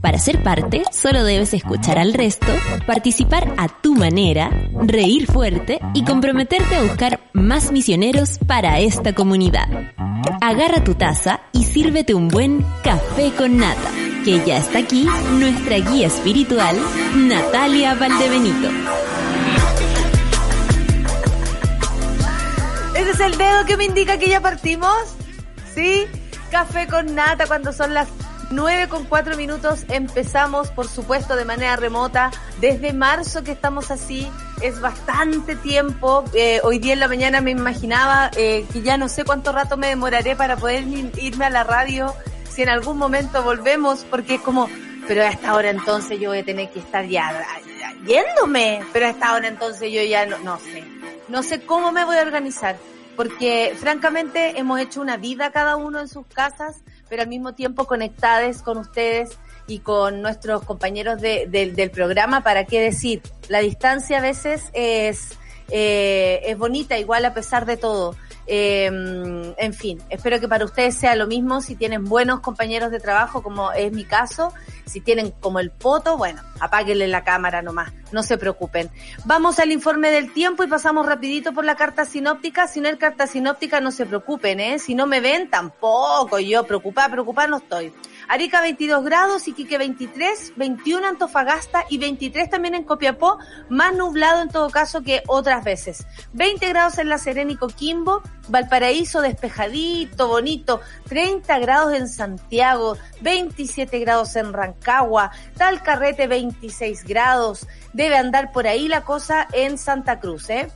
Para ser parte, solo debes escuchar al resto, participar a tu manera, reír fuerte y comprometerte a buscar más misioneros para esta comunidad. Agarra tu taza y sírvete un buen café con nata, que ya está aquí nuestra guía espiritual, Natalia Valdebenito. Ese es el dedo que me indica que ya partimos. ¿Sí? Café con nata cuando son las 9 con 4 minutos empezamos, por supuesto, de manera remota. Desde marzo que estamos así, es bastante tiempo. Eh, hoy día en la mañana me imaginaba eh, que ya no sé cuánto rato me demoraré para poder irme a la radio, si en algún momento volvemos, porque es como, pero a esta hora entonces yo voy a tener que estar ya, ya yéndome, pero a esta hora entonces yo ya no, no sé, no sé cómo me voy a organizar, porque francamente hemos hecho una vida cada uno en sus casas pero al mismo tiempo conectadas con ustedes y con nuestros compañeros de, del programa, ¿para qué decir? La distancia a veces es, eh, es bonita, igual a pesar de todo. Eh, en fin, espero que para ustedes sea lo mismo si tienen buenos compañeros de trabajo, como es mi caso. Si tienen como el poto, bueno, apáguenle la cámara nomás, no se preocupen. Vamos al informe del tiempo y pasamos rapidito por la carta sinóptica. Si no hay carta sinóptica, no se preocupen, ¿eh? Si no me ven, tampoco. Yo preocupada, preocupada no estoy. Arica 22 grados, Iquique 23, 21 Antofagasta y 23 también en Copiapó, más nublado en todo caso que otras veces. 20 grados en La Serena y Coquimbo, Valparaíso despejadito, bonito, 30 grados en Santiago, 27 grados en Rancagua, Talcarrete 26 grados, debe andar por ahí la cosa en Santa Cruz, ¿eh?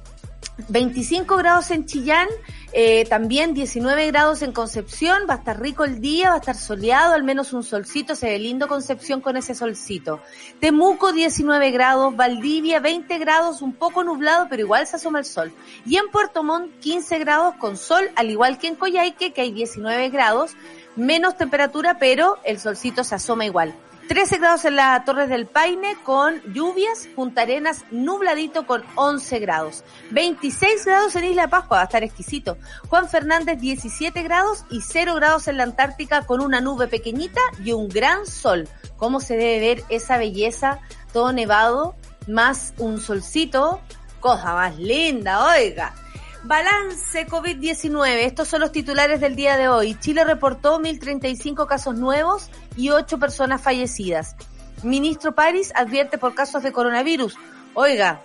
25 grados en Chillán, eh, también 19 grados en Concepción, va a estar rico el día, va a estar soleado, al menos un solcito, se ve lindo Concepción con ese solcito. Temuco 19 grados, Valdivia 20 grados, un poco nublado, pero igual se asoma el sol. Y en Puerto Montt 15 grados con sol, al igual que en Coyhaique, que hay 19 grados, menos temperatura, pero el solcito se asoma igual. 13 grados en la Torres del Paine con lluvias, Punta Arenas nubladito con 11 grados. 26 grados en Isla Pascua, va a estar exquisito. Juan Fernández 17 grados y 0 grados en la Antártica con una nube pequeñita y un gran sol. ¿Cómo se debe ver esa belleza? Todo nevado, más un solcito, cosa más linda, oiga. Balance COVID-19. Estos son los titulares del día de hoy. Chile reportó 1.035 casos nuevos y 8 personas fallecidas. Ministro París advierte por casos de coronavirus. Oiga,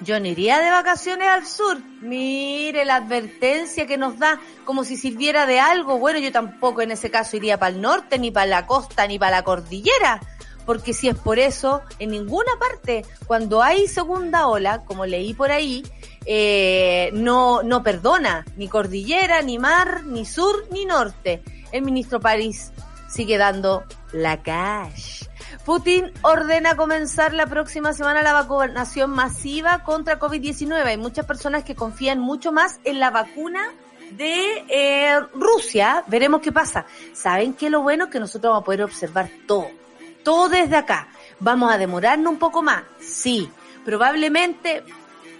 yo no iría de vacaciones al sur. Mire la advertencia que nos da como si sirviera de algo. Bueno, yo tampoco en ese caso iría para el norte, ni para la costa, ni para la cordillera porque si es por eso, en ninguna parte, cuando hay segunda ola, como leí por ahí, eh, no, no perdona ni cordillera, ni mar, ni sur, ni norte. El ministro París sigue dando la cash. Putin ordena comenzar la próxima semana la vacunación masiva contra COVID-19. Hay muchas personas que confían mucho más en la vacuna de eh, Rusia. Veremos qué pasa. ¿Saben qué lo bueno? Que nosotros vamos a poder observar todo todo desde acá. ¿Vamos a demorarnos un poco más? Sí. Probablemente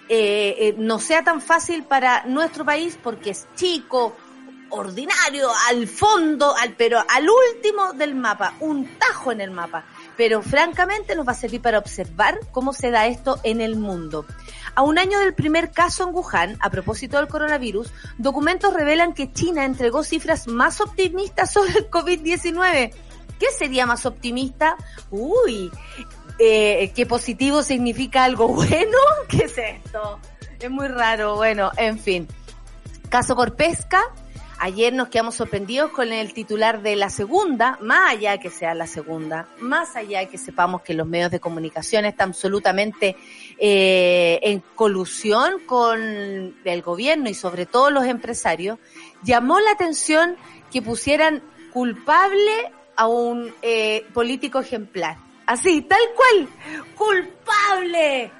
eh, eh, no sea tan fácil para nuestro país porque es chico, ordinario, al fondo, al, pero al último del mapa, un tajo en el mapa. Pero francamente nos va a servir para observar cómo se da esto en el mundo. A un año del primer caso en Wuhan, a propósito del coronavirus, documentos revelan que China entregó cifras más optimistas sobre el COVID-19 ¿Qué sería más optimista? Uy, eh, ¿qué positivo significa algo bueno? ¿Qué es esto? Es muy raro. Bueno, en fin. Caso por pesca. Ayer nos quedamos sorprendidos con el titular de la segunda, más allá que sea la segunda, más allá que sepamos que los medios de comunicación están absolutamente eh, en colusión con el gobierno y sobre todo los empresarios, llamó la atención que pusieran culpable a un eh, político ejemplar. Así, tal cual. Culpable.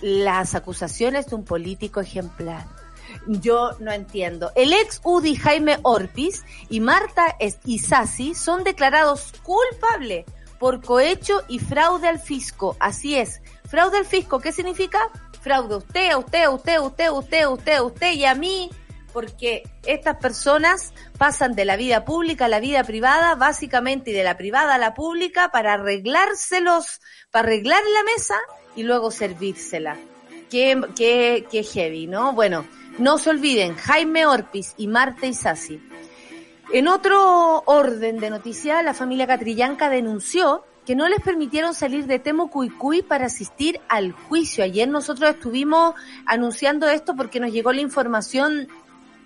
Las acusaciones de un político ejemplar. Yo no entiendo. El ex UDI Jaime Orpiz y Marta Isasi son declarados culpables por cohecho y fraude al fisco. Así es. Fraude al fisco, ¿qué significa? Fraude usted, a usted, a usted, usted, usted, usted, a usted y a mí, porque estas personas pasan de la vida pública a la vida privada, básicamente, y de la privada a la pública para arreglárselos, para arreglar la mesa y luego servírsela. Qué, qué, qué heavy, ¿no? Bueno, no se olviden, Jaime Orpiz y Marta Isasi. En otro orden de noticias, la familia Catrillanca denunció que no les permitieron salir de Temucuicui para asistir al juicio. Ayer nosotros estuvimos anunciando esto porque nos llegó la información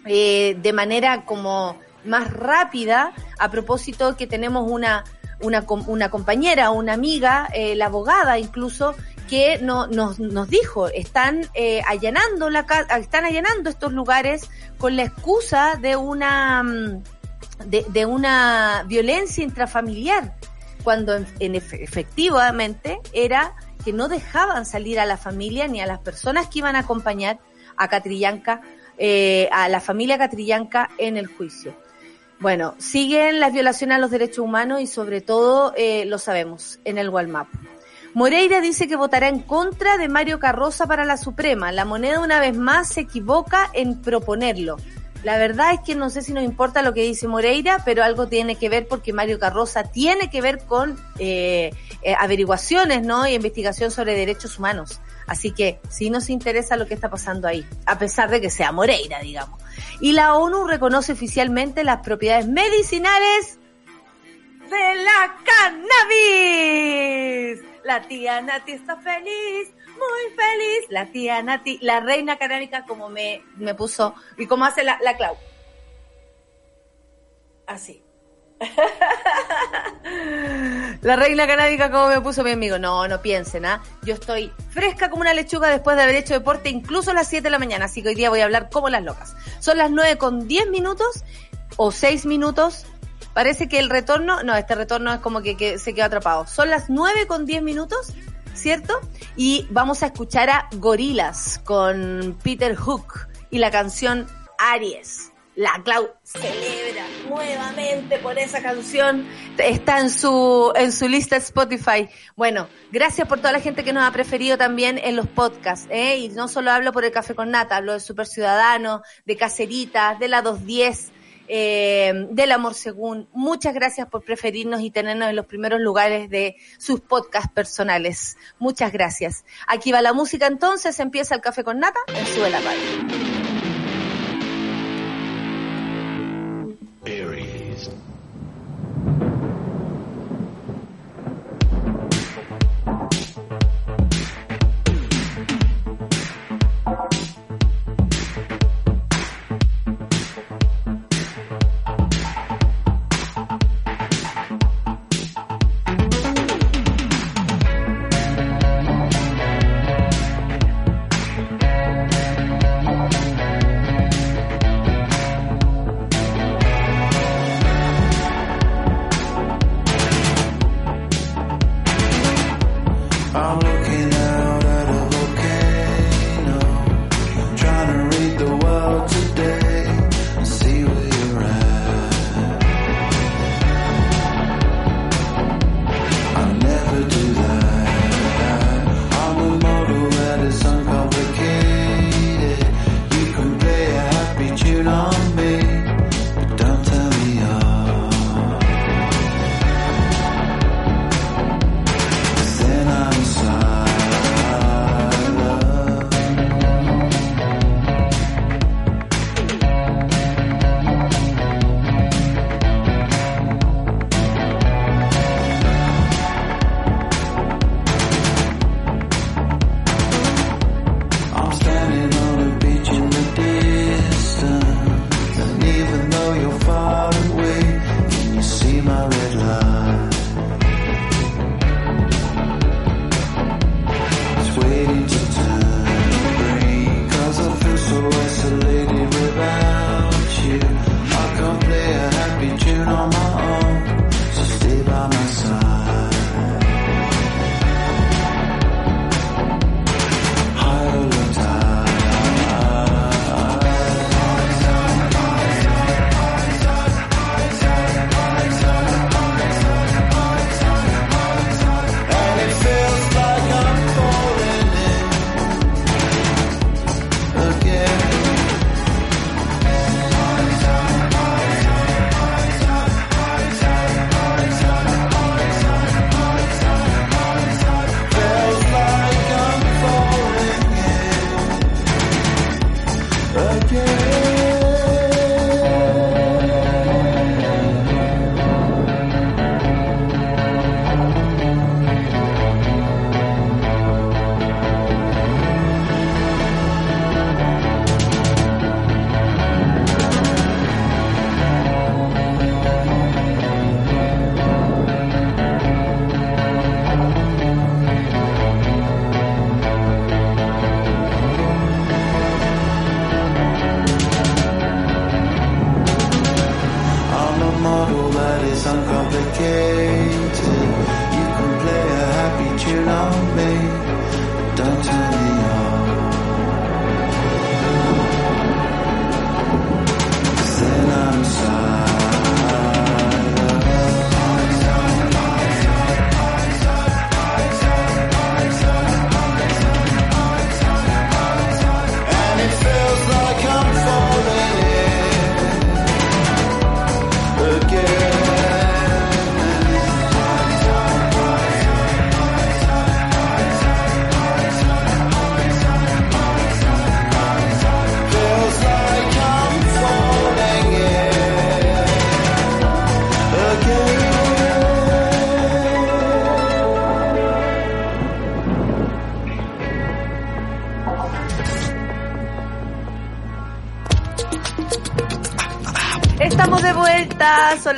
eh, de manera como más rápida a propósito que tenemos una, una, una compañera, una amiga, eh, la abogada incluso, que no, nos, nos dijo, están eh, allanando la están allanando estos lugares con la excusa de una mm, de una violencia intrafamiliar, cuando en, efectivamente era que no dejaban salir a la familia ni a las personas que iban a acompañar a Catrillanca, eh, a la familia Catrillanca en el juicio. Bueno, siguen las violaciones a los derechos humanos y sobre todo, eh, lo sabemos, en el Walmap. Moreira dice que votará en contra de Mario Carroza para la Suprema. La moneda una vez más se equivoca en proponerlo. La verdad es que no sé si nos importa lo que dice Moreira, pero algo tiene que ver porque Mario Carroza tiene que ver con eh, eh, averiguaciones, ¿no? Y investigación sobre derechos humanos. Así que sí nos interesa lo que está pasando ahí, a pesar de que sea Moreira, digamos. Y la ONU reconoce oficialmente las propiedades medicinales de la cannabis. La tía Nati está feliz, muy feliz. La tía Nati, la reina canábica, como me, me puso, y como hace la, la Clau. Así. La reina canábica como me puso mi amigo. No, no piensen, ¿ah? Yo estoy fresca como una lechuga después de haber hecho deporte incluso a las 7 de la mañana, así que hoy día voy a hablar como las locas. Son las 9 con 10 minutos o 6 minutos Parece que el retorno, no, este retorno es como que, se quedó atrapado. Son las 9 con 10 minutos, ¿cierto? Y vamos a escuchar a Gorilas con Peter Hook y la canción Aries. La Clau celebra nuevamente por esa canción. Está en su, en su lista Spotify. Bueno, gracias por toda la gente que nos ha preferido también en los podcasts, ¿eh? Y no solo hablo por el Café con Nata, hablo de Super Ciudadano, de Caceritas, de la 210, eh, del amor según. Muchas gracias por preferirnos y tenernos en los primeros lugares de sus podcasts personales. Muchas gracias. Aquí va la música entonces, empieza el café con nata en Suela Radio.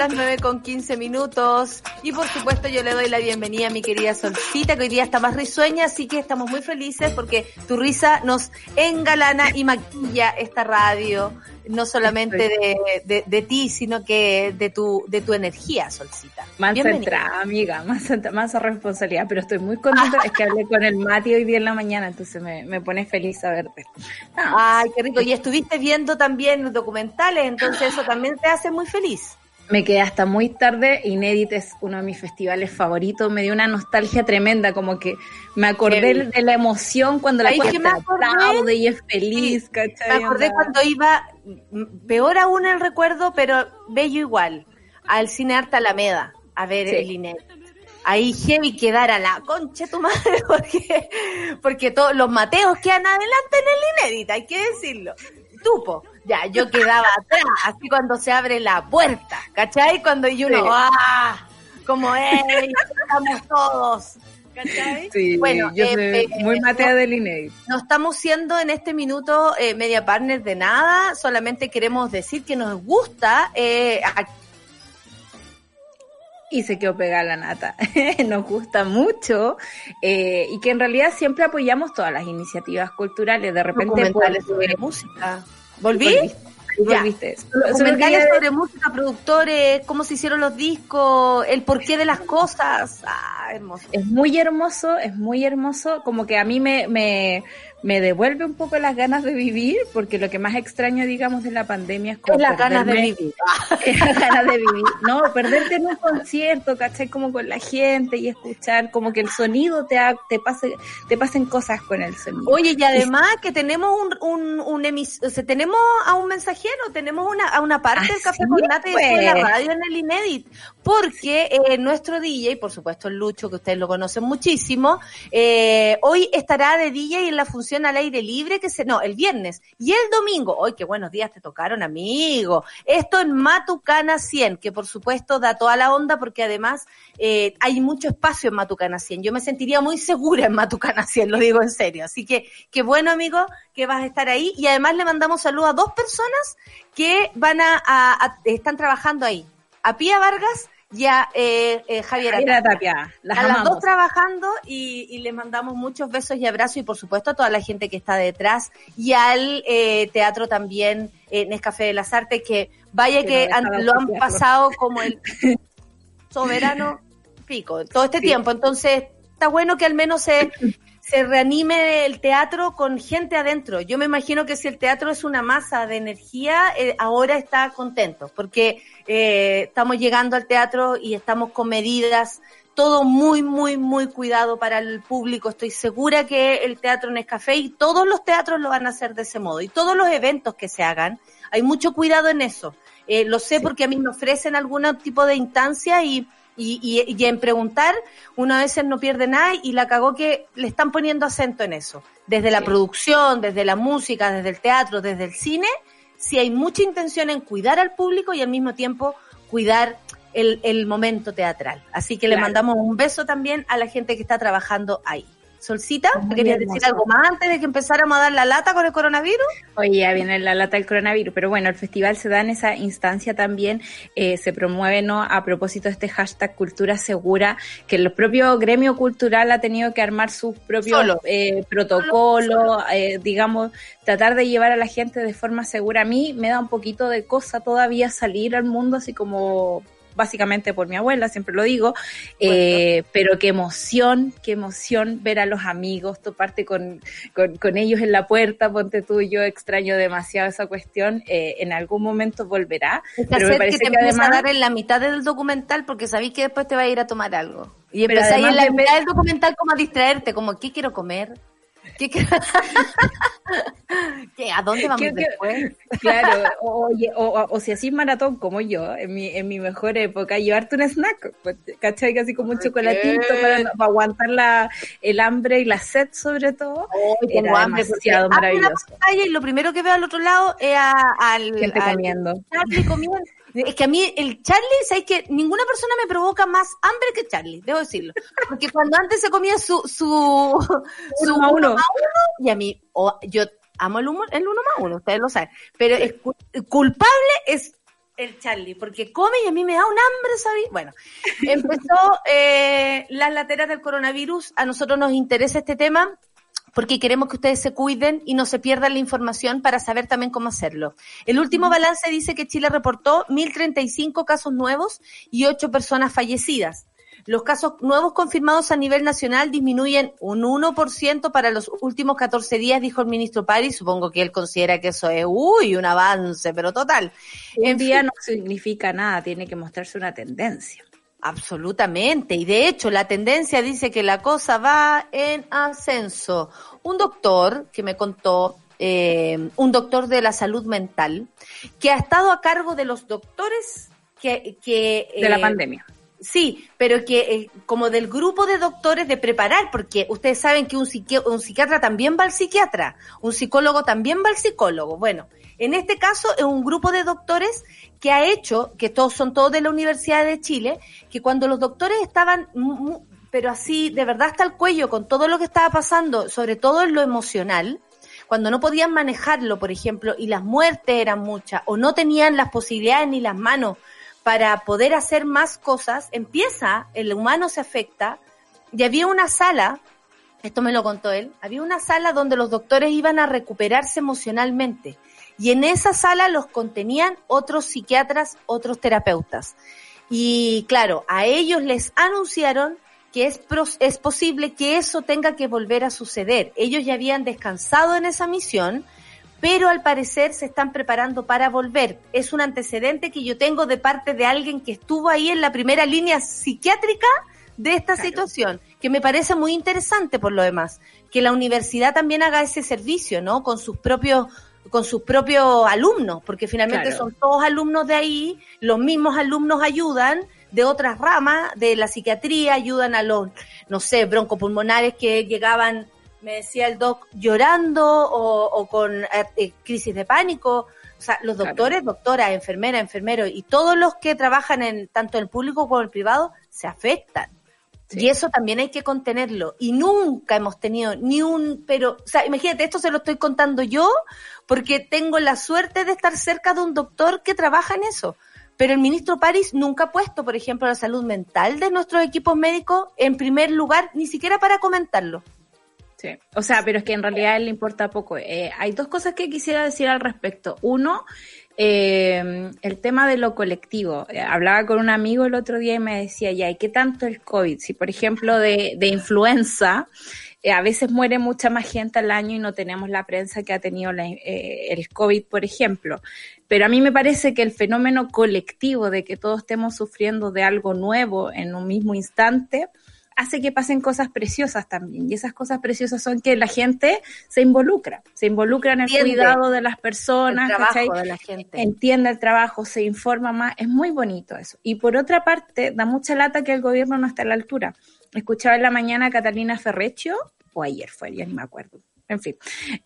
Las 9 con 15 minutos. Y por supuesto yo le doy la bienvenida a mi querida Solcita, que hoy día está más risueña, así que estamos muy felices porque tu risa nos engalana y maquilla esta radio no solamente de, de, ti, sino que de tu, de tu energía, Solcita. Más centrada, amiga, más, más responsabilidad, pero estoy muy contenta, es que hablé con el Mati hoy día en la mañana, entonces me, me pone feliz saberte. Ay, qué rico, y estuviste viendo también documentales, entonces eso también te hace muy feliz. Me quedé hasta muy tarde. Inédit es uno de mis festivales favoritos. Me dio una nostalgia tremenda, como que me acordé de la emoción cuando la gente aplaude y es feliz, ¿cachai? Me acordé cuando iba, peor aún el recuerdo, pero bello igual, al Cine Arte Alameda a ver el Inédit. Ahí heavy quedara la concha tu madre, porque, porque todos los mateos quedan adelante en el Inédit, hay que decirlo. Tupo ya, yo quedaba atrás, así cuando se abre la puerta, ¿cachai? Cuando y uno, ¡ah! Como, ¡ey! Estamos todos. ¿Cachai? Sí, bueno, yo soy eh, muy matea del INEI. No estamos siendo en este minuto eh, media partner de nada, solamente queremos decir que nos gusta eh, y se quedó pegada la nata. Nos gusta mucho eh, y que en realidad siempre apoyamos todas las iniciativas culturales. De repente, pues, sobre música. ¿Volví? ¿Volviste? Documentales sobre música, productores, cómo se hicieron los discos, el porqué de las cosas. Ah, hermoso. Es muy hermoso, es muy hermoso. Como que a mí me, me, me devuelve un poco las ganas de vivir, porque lo que más extraño, digamos, de la pandemia es como. las ganas de vivir. las ganas de vivir. No, perderte en un concierto, ¿cachai? Como con la gente y escuchar, como que el sonido te, te, pase, te pasen cosas con el sonido. Oye, y además que tenemos un, un, un emis o sea, tenemos a un mensajero, tenemos una, a una parte del Café con Nata y de la pues. radio en el Inédit, porque eh, nuestro DJ, por supuesto el Lucho, que ustedes lo conocen muchísimo, eh, hoy estará de DJ en la función al aire libre que se, no, el viernes y el domingo. Hoy qué buenos días te tocaron, amigo. Esto en Matucana 100, que por supuesto da toda la onda porque además eh, hay mucho espacio en Matucana 100. Yo me sentiría muy segura en Matucana 100, lo digo en serio. Así que qué bueno, amigo, que vas a estar ahí y además le mandamos saludos a dos personas que van a están trabajando ahí. A Pía Vargas ya eh, eh, Javier Tapia. a las dos trabajando y, y, les mandamos muchos besos y abrazos y por supuesto a toda la gente que está detrás y al eh, teatro también en Nescafé de las Artes que vaya que, lo han pasado como el soberano pico todo este tiempo. Entonces está bueno que al menos se se reanime el teatro con gente adentro. Yo me imagino que si el teatro es una masa de energía, eh, ahora está contento, porque eh, estamos llegando al teatro y estamos con medidas, todo muy, muy, muy cuidado para el público. Estoy segura que el teatro en Escafé y todos los teatros lo van a hacer de ese modo. Y todos los eventos que se hagan, hay mucho cuidado en eso. Eh, lo sé porque a mí me ofrecen algún tipo de instancia y y, y, en preguntar, una vez no pierde nada y la cagó que le están poniendo acento en eso. Desde la producción, desde la música, desde el teatro, desde el cine, si hay mucha intención en cuidar al público y al mismo tiempo cuidar el, el momento teatral. Así que le mandamos un beso también a la gente que está trabajando ahí. Solcita, ¿querías decir algo más antes de que empezáramos a dar la lata con el coronavirus? Oye, ya viene la lata del coronavirus, pero bueno, el festival se da en esa instancia también, eh, se promueve ¿no? a propósito de este hashtag cultura segura, que el propio gremio cultural ha tenido que armar sus propios eh, protocolos, eh, digamos, tratar de llevar a la gente de forma segura. A mí me da un poquito de cosa todavía salir al mundo así como básicamente por mi abuela, siempre lo digo, eh, pero qué emoción, qué emoción ver a los amigos, toparte con, con, ellos en la puerta, ponte tú, yo extraño demasiado esa cuestión, eh, en algún momento volverá. pero me parece que, te además... a dar en la mitad del documental porque sabéis que después te va a ir a tomar algo. Y empezáis en la mitad del documental como a distraerte, como, ¿qué quiero comer? ¿Qué, qué, a dónde vamos después? Claro, o, o, o, si así maratón como yo, en mi, en mi mejor época, llevarte un snack, pues, ¿cachai? Casi como un chocolatito para, aguantar la, el hambre y la sed sobre todo. Era demasiado maravilloso. y lo primero que veo al otro lado es al, Gente comiendo. comiendo. Es que a mí el Charlie, ¿sabes que Ninguna persona me provoca más hambre que Charlie, debo decirlo. Porque cuando antes se comía su, su, su uno, uno. uno, y a mí, yo amo el, humor, el uno más uno, ustedes lo saben. Pero es culpable es el Charlie, porque come y a mí me da un hambre, ¿sabes? Bueno, empezó eh, las lateras del coronavirus. A nosotros nos interesa este tema porque queremos que ustedes se cuiden y no se pierdan la información para saber también cómo hacerlo. El último balance dice que Chile reportó 1.035 casos nuevos y 8 personas fallecidas. Los casos nuevos confirmados a nivel nacional disminuyen un 1% para los últimos 14 días, dijo el ministro Pari. Supongo que él considera que eso es, uy, un avance, pero total. En día no significa nada, tiene que mostrarse una tendencia. Absolutamente. Y de hecho, la tendencia dice que la cosa va en ascenso. Un doctor que me contó, eh, un doctor de la salud mental, que ha estado a cargo de los doctores que... que de la eh, pandemia Sí, pero que eh, como del grupo de doctores de preparar, porque ustedes saben que un, psiquiatra también va al psiquiatra, un psicólogo también va al psicólogo. Bueno, en este caso es un grupo de doctores que ha hecho, que todos son todos de la Universidad de Chile, que cuando los doctores estaban, pero así, de verdad hasta el cuello, con todo lo que estaba pasando, sobre todo en lo emocional, cuando no podían manejarlo, por ejemplo, y las muertes eran muchas, o no tenían las posibilidades ni las manos para poder hacer más cosas, empieza, el humano se afecta, y había una sala, esto me lo contó él, había una sala donde los doctores iban a recuperarse emocionalmente, y en esa sala los contenían otros psiquiatras, otros terapeutas. Y claro, a ellos les anunciaron que es, es posible que eso tenga que volver a suceder. Ellos ya habían descansado en esa misión, pero al parecer se están preparando para volver. Es un antecedente que yo tengo de parte de alguien que estuvo ahí en la primera línea psiquiátrica de esta situación, que me parece muy interesante por lo demás, que la universidad también haga ese servicio, ¿no? Con sus propios con sus propios alumnos, porque finalmente son todos alumnos de ahí, los mismos alumnos ayudan de otras ramas de la psiquiatría, ayudan a los, no sé, broncopulmonares que llegaban me decía el doc, llorando o, con eh, eh, crisis de pánico. O sea, los doctores, doctoras, enfermeras, enfermeros y todos los que trabajan en tanto el público como el privado se afectan. Y eso también hay que contenerlo. Y nunca hemos tenido ni un, pero, o sea, imagínate, esto se lo estoy contando yo porque tengo la suerte de estar cerca de un doctor que trabaja en eso. Pero el ministro París nunca ha puesto, por ejemplo, la salud mental de nuestros equipos médicos en primer lugar, ni siquiera para comentarlo. O sea, pero es que en realidad le importa poco. Eh, hay dos cosas que quisiera decir al respecto. Uno, eh, el tema de lo colectivo. Eh, hablaba con un amigo el otro día y me decía, ya, ¿y qué tanto el COVID? Si, por ejemplo, de, influenza, a veces muere mucha más gente al año y no tenemos la prensa que ha tenido el COVID, por ejemplo. Pero a mí me parece que el fenómeno colectivo de que todos estemos sufriendo de algo nuevo en un mismo instante, hace que pasen cosas preciosas también. Y esas cosas preciosas son que la gente se involucra, se involucra en el cuidado de las personas, entiende el trabajo, se informa más. Es muy bonito eso. Y por otra parte, da mucha lata que el gobierno no está a la altura. Escuchaba en la mañana a Catalina Ferrecho, o ayer fue, ya ni me acuerdo, en fin,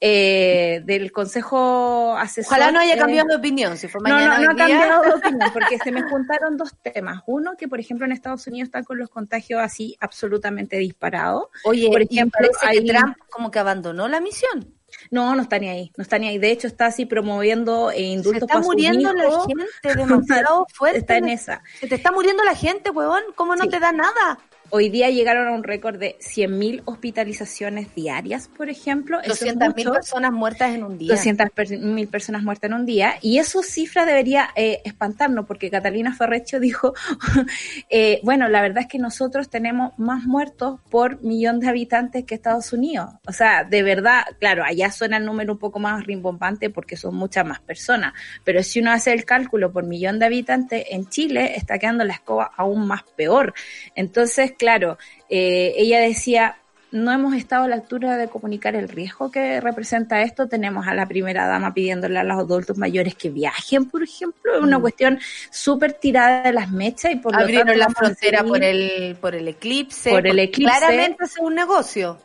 eh, del Consejo Asesor. Ojalá no haya cambiado de opinión, si fue mañana. No, no, no ha cambiado de opinión, porque se me juntaron dos temas. Uno, que por ejemplo en Estados Unidos están con los contagios así absolutamente disparados. Oye, por ejemplo, hay... Trump como que abandonó la misión. No, no está ni ahí, no está ni ahí. De hecho, está así promoviendo eh, indultos Se está muriendo la gente demasiado fuerte. Está en esa. Se te está muriendo la gente, huevón. ¿Cómo no te da nada? Hoy día llegaron a un récord de 100.000 hospitalizaciones diarias, por ejemplo. 200.000 personas muertas en un día. 200.000 personas muertas en un día. Y eso cifra debería eh, espantarnos, porque Catalina Ferrecho dijo, eh, bueno, la verdad es que nosotros tenemos más muertos por millón de habitantes que Estados Unidos. O sea, de verdad, claro, allá suena el número un poco más rimbombante porque son muchas más personas. Pero si uno hace el cálculo por millón de habitantes, en Chile está quedando la escoba aún más peor. Entonces, claro, eh, ella decía, no hemos estado a la altura de comunicar el riesgo que representa esto. Tenemos a la primera dama pidiéndole a los adultos mayores que viajen, por ejemplo. Es una mm. cuestión súper tirada de las mechas y por Abrieron la frontera por el, por el eclipse. Por el eclipse. Claramente es un negocio.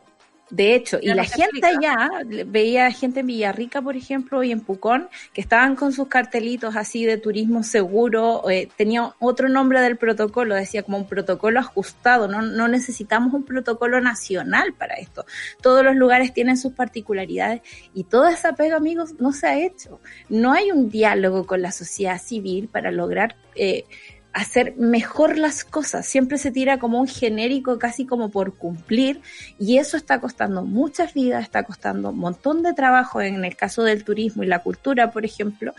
De hecho, y la gente allá, veía gente en Villarrica, por ejemplo, y en Pucón, que estaban con sus cartelitos así de turismo seguro, eh, tenía otro nombre del protocolo, decía como un protocolo ajustado, no, no necesitamos un protocolo nacional para esto. Todos los lugares tienen sus particularidades y toda esa pega, amigos, no se ha hecho. No hay un diálogo con la sociedad civil para lograr... Eh, hacer mejor las cosas. Siempre se tira como un genérico casi como por cumplir y eso está costando muchas vidas, está costando un montón de trabajo en el caso del turismo y la cultura, por ejemplo,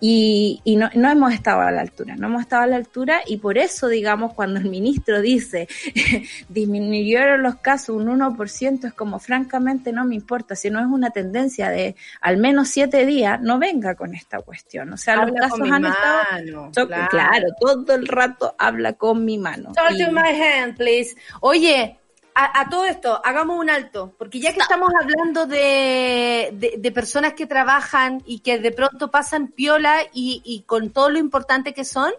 y, y no, no, hemos estado a la altura, no hemos estado a la altura y por eso, digamos, cuando el ministro dice disminuyeron los casos un 1%, es como francamente no me importa, si no es una tendencia de al menos siete días, no venga con esta cuestión. O sea, los casos han estado... Claro. claro, todo el rato habla con mi mano. Talk to my hand, please. Oye, a, todo esto, hagamos un alto, porque ya que estamos hablando de, de, personas que trabajan y que de pronto pasan piola y, y con todo lo importante que son,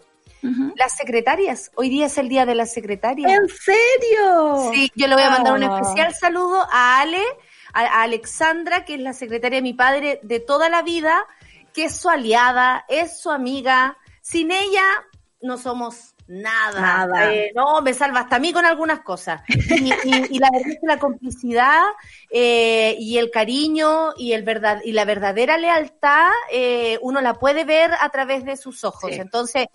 las secretarias. Hoy día es el día de las secretarias. ¿En serio? Sí, yo le voy a mandar un especial saludo a Ale, a, Alexandra, que es la secretaria de mi padre de toda la vida, que es su aliada, es su amiga. Sin ella no somos Nada, eh, no, me salva hasta a mí con algunas cosas. Y, la verdad es que la complicidad eh, y el cariño y, el verdad, y la verdadera lealtad, eh, uno la puede ver a través de sus ojos. Entonces,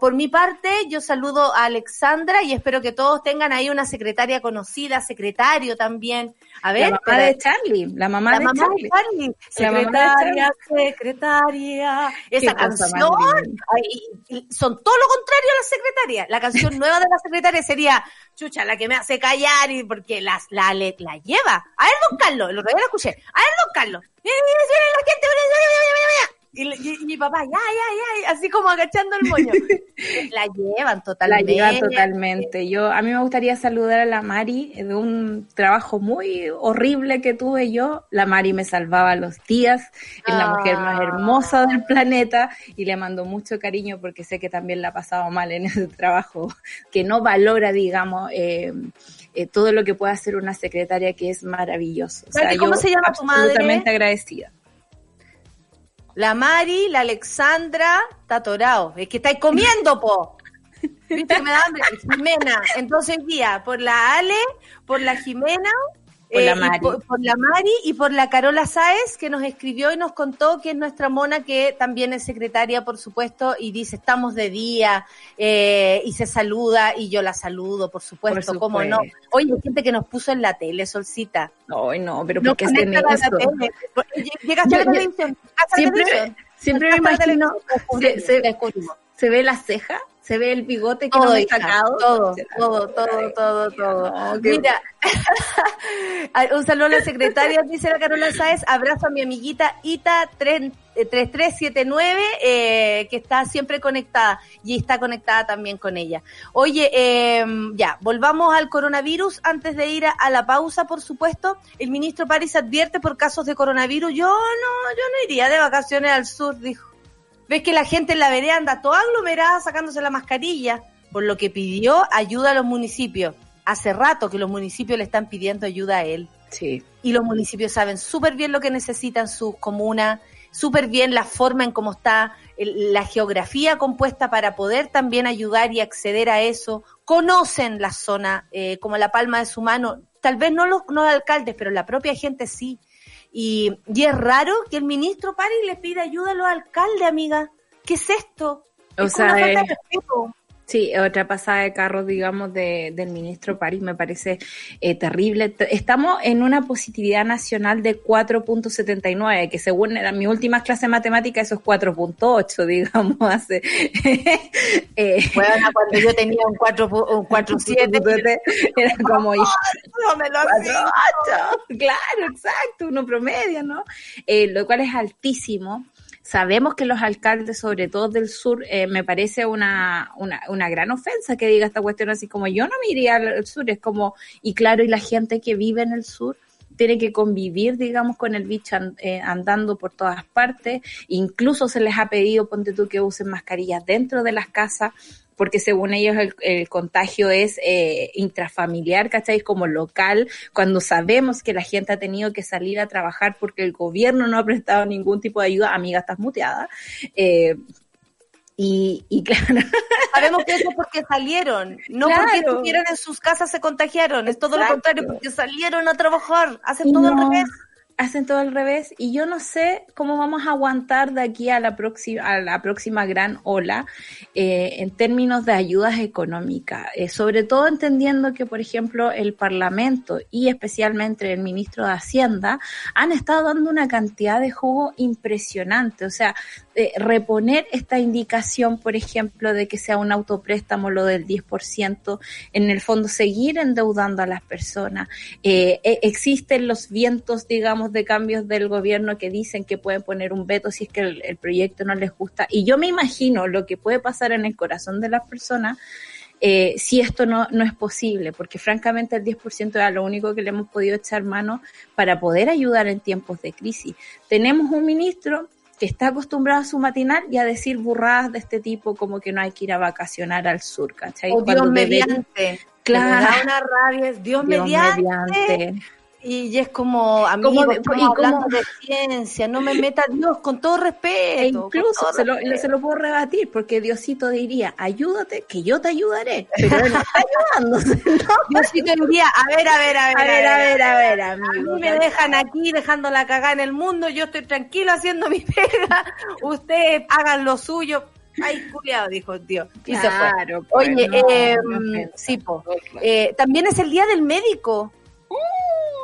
por mi parte, yo saludo a Alexandra y espero que todos tengan ahí una secretaria conocida, secretario también. A ver, la mamá de Charlie, la mamá, de, Charlie. Secretaria, secretaria. Esa canción, son todo lo contrario a la secretaria. La canción nueva de la secretaria sería, chucha, la que me hace callar y porque la, la, la lleva. A ver, don Carlos, lo que la escuché. A ver, don Carlos. La gente, y, mi papá, ya, ya, ya, así como agachando el moño. la llevan totalmente. La llevan totalmente. Yo, a mí me gustaría saludar a la Mari de un trabajo muy horrible que tuve yo. La Mari me salvaba los días, es la mujer más hermosa del planeta y le mando mucho cariño porque sé que también la ha pasado mal en ese trabajo, que no valora, digamos, eh, eh, todo lo que puede hacer una secretaria que es maravilloso. O sea, ¿Cómo se llama tu madre? Absolutamente agradecida. La Mari, la Alexandra, está atorado. Es que estáis comiendo, po. ¿Viste que me da hambre? Jimena. Entonces, guía, por la Ale, por la Jimena, por, la eh, Mari. Por, la Mari y por la Carola Sáez, que nos escribió y nos contó que es nuestra mona, que también es secretaria, por supuesto, y dice, estamos de día, eh, y se saluda, y yo la saludo, por supuesto, por cómo no. Oye, hay gente que nos puso en la tele, Solcita. Ay, no, pero ¿por qué hacen eso? Llegaste a la televisión. Siempre, siempre me imagino, se, se, se ve la ceja se ve el bigote que todo, no sacado. Todo, todo, todo, todo, todo. Mira, un saludo a la secretaria, dice la Carola Sáez, abrazo a mi amiguita Ita 3379, eh, que está siempre conectada y está conectada también con ella. Oye, eh, ya, volvamos al coronavirus antes de ir a, la pausa, por supuesto. El ministro París advierte por casos de coronavirus. Yo no, yo no iría de vacaciones al sur, dijo. Ves que la gente en la vereda anda toda aglomerada sacándose la mascarilla, por lo que pidió ayuda a los municipios. Hace rato que los municipios le están pidiendo ayuda a él. Sí. Y los municipios saben súper bien lo que necesitan sus comunas, súper bien la forma en cómo está la geografía compuesta para poder también ayudar y acceder a eso. Conocen la zona eh, como la palma de su mano. Tal vez no los, no los alcaldes, pero la propia gente sí. Y, es raro que el ministro pare y le pida ayuda a los alcaldes, amiga. ¿Qué es esto? O sea, Sí, otra pasada de carro, digamos, de, del ministro París me parece eh, terrible. Estamos en una positividad nacional de 4.79, que según era mi última clase de matemática, eso es 4.8, digamos, hace. eh, bueno, cuando yo tenía un 4.7, era como. No, me lo 4.8. Claro, exacto, uno promedio, ¿no? Eh, lo cual es altísimo. Sabemos que los alcaldes, sobre todo del sur, eh, me parece una, una, una, gran ofensa que diga esta cuestión así como yo no me iría al sur, es como, y claro, y la gente que vive en el sur tiene que convivir, digamos, con el bicho eh, andando por todas partes, incluso se les ha pedido, ponte tú, que usen mascarillas dentro de las casas, porque según ellos el, contagio es eh, intrafamiliar, ¿cachai? Como local, cuando sabemos que la gente ha tenido que salir a trabajar porque el gobierno no ha prestado ningún tipo de ayuda, amiga, estás muteada. Eh, y, y, claro. Sabemos que eso es porque salieron, no porque estuvieron en sus casas se contagiaron, es todo lo contrario, porque salieron a trabajar, hacen todo al revés hacen todo al revés y yo no sé cómo vamos a aguantar de aquí a la próxima a la próxima gran ola eh, en términos de ayudas económicas eh, sobre todo entendiendo que por ejemplo el Parlamento y especialmente el ministro de Hacienda han estado dando una cantidad de jugo impresionante. O sea eh, reponer esta indicación por ejemplo de que sea un autopréstamo lo del 10% en el fondo seguir endeudando a las personas. E, existen los vientos digamos de cambios del gobierno que dicen que pueden poner un veto si es que el, proyecto no les gusta. Y yo me imagino lo que puede pasar en el corazón de las personas eh, si esto no, no es posible, porque francamente el 10% era lo único que le hemos podido echar mano para poder ayudar en tiempos de crisis. Tenemos un ministro que está acostumbrado a su matinal y a decir burradas de este tipo como que no hay que ir a vacacionar al sur, ¿cachai? Oh, Dios mediante. Claro. una rabia, Dios, mediante. Y es como, amigo, como hablando de ciencia, no me meta Dios, con todo respeto. E incluso se, Lo, se, lo, puedo rebatir, porque Diosito diría, ayúdate, que yo te ayudaré. Pero él está ayudándose. Diosito diría, a ver, a ver, a ver, a ver, a ver, a ver, a mí me dejan aquí dejando la cagada en el mundo, yo estoy tranquilo haciendo mi pega, ustedes hagan lo suyo, Ay, culiado, dijo Dios. claro, pues, Oye, eh, sí, po. Eh, también es el día del médico. Mm.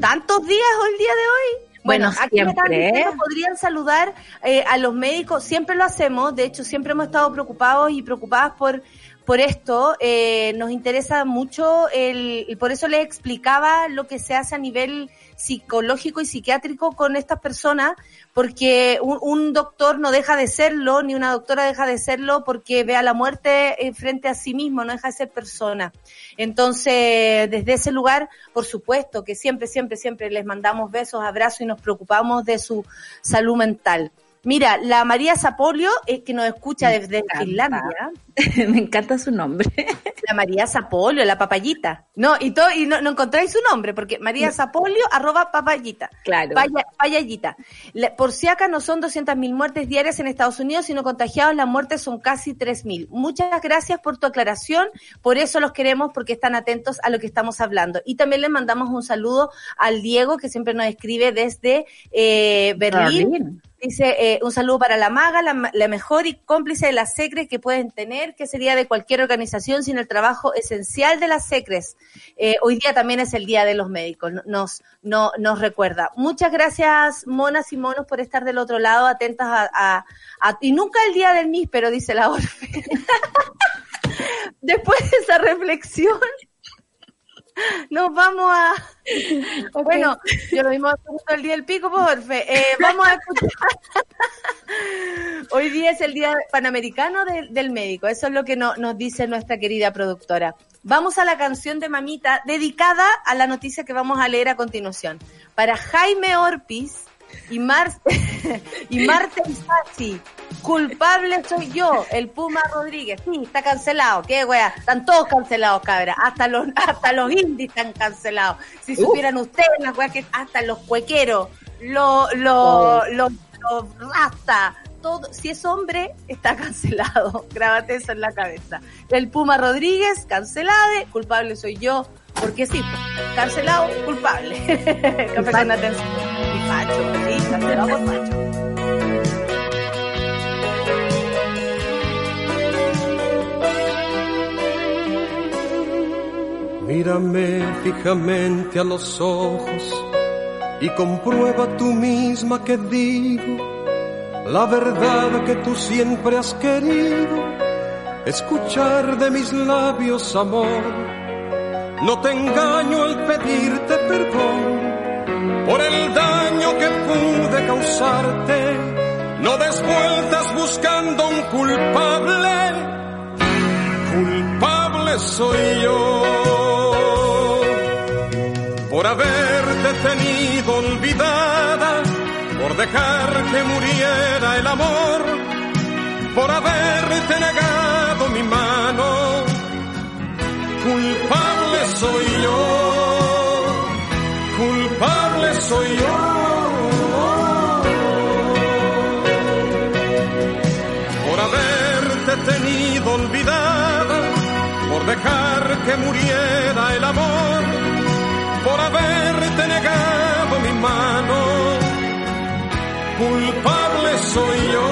¿Tantos días hoy el día de hoy? Bueno, aquí siempre. podrían saludar eh, a los médicos, siempre lo hacemos, de hecho siempre hemos estado preocupados y preocupadas por por esto, eh, nos interesa mucho, el, y por eso les explicaba lo que se hace a nivel psicológico y psiquiátrico con estas personas, porque un, doctor no deja de serlo, ni una doctora deja de serlo porque ve a la muerte frente a sí mismo, no deja de ser persona. Entonces, desde ese lugar, por supuesto que siempre, siempre, siempre les mandamos besos, abrazos y nos preocupamos de su salud mental. Mira, la María Zapolio, eh, que nos escucha desde Finlandia. Me encanta su nombre. La María Zapolio, la papayita. No, y todo, y no, encontráis su nombre, porque María Zapolio, arroba papayita. Claro. payallita. por si acá no son 200.000 muertes diarias en Estados Unidos, sino contagiados, las muertes son casi 3.000. Muchas gracias por tu aclaración, por eso los queremos, porque están atentos a lo que estamos hablando. Y también le mandamos un saludo al Diego, que siempre nos escribe desde eh, Berlín. Dice, eh, un saludo para la maga, la, mejor y cómplice de las secres que pueden tener, que sería de cualquier organización sin el trabajo esencial de las secres. Eh, hoy día también es el Día de los Médicos, nos, no, nos recuerda. Muchas gracias, monas y monos, por estar del otro lado, atentas a... a, y nunca el Día del MIS, pero dice la Orfe. Después de esa reflexión, nos vamos a... Bueno, yo lo mismo todo el día del pico, porfe. Eh, vamos a escuchar. Hoy día es el Día Panamericano del Médico. Eso es lo que nos dice nuestra querida productora. Vamos a la canción de Mamita dedicada a la noticia que vamos a leer a continuación. Para Jaime Orpiz, y, Mar y Marte Isasi, culpable soy yo, el Puma Rodríguez. Sí, está cancelado. ¿Qué wea? Están todos cancelados, cabra. Hasta los, hasta los indies están cancelados. Si supieran ustedes las weas que hasta los cuequeros, los, los, los, rasta, todo, si es hombre, está cancelado. Grábate eso en la cabeza. El Puma Rodríguez, cancelado, culpable soy yo, porque sí, cancelado, culpable. Café con atención. Y facho, sí, cancelado por facho. Mírame fijamente a los ojos y comprueba tú misma que digo la verdad que tú siempre has querido escuchar de mis labios, amor no te engaño al pedirte perdón por el daño que pude causarte. No des vueltas buscando un culpable. Culpable soy yo por haberte tenido olvidada, por dejar que muriera el amor, por haberte negado culpable soy yo, culpable soy yo. Por haberte tenido olvidada, por dejar que muriera el amor, por haberte negado mi mano, culpable soy yo,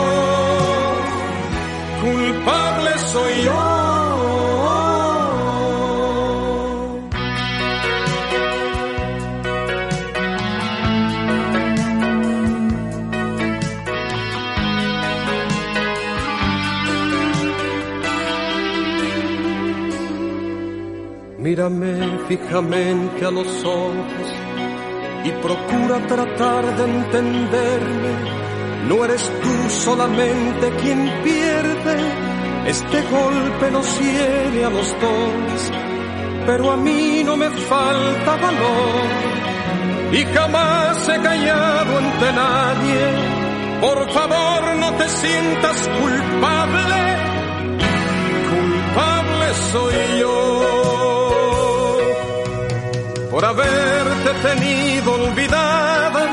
culpable soy yo. Mírame fijamente a los ojos y procura tratar de entenderme. No eres tú solamente quien pierde, este golpe nos hiere a los dos, pero a mí no me falta valor y jamás he callado ante nadie. Por favor no te sientas culpable, por haberte tenido olvidada,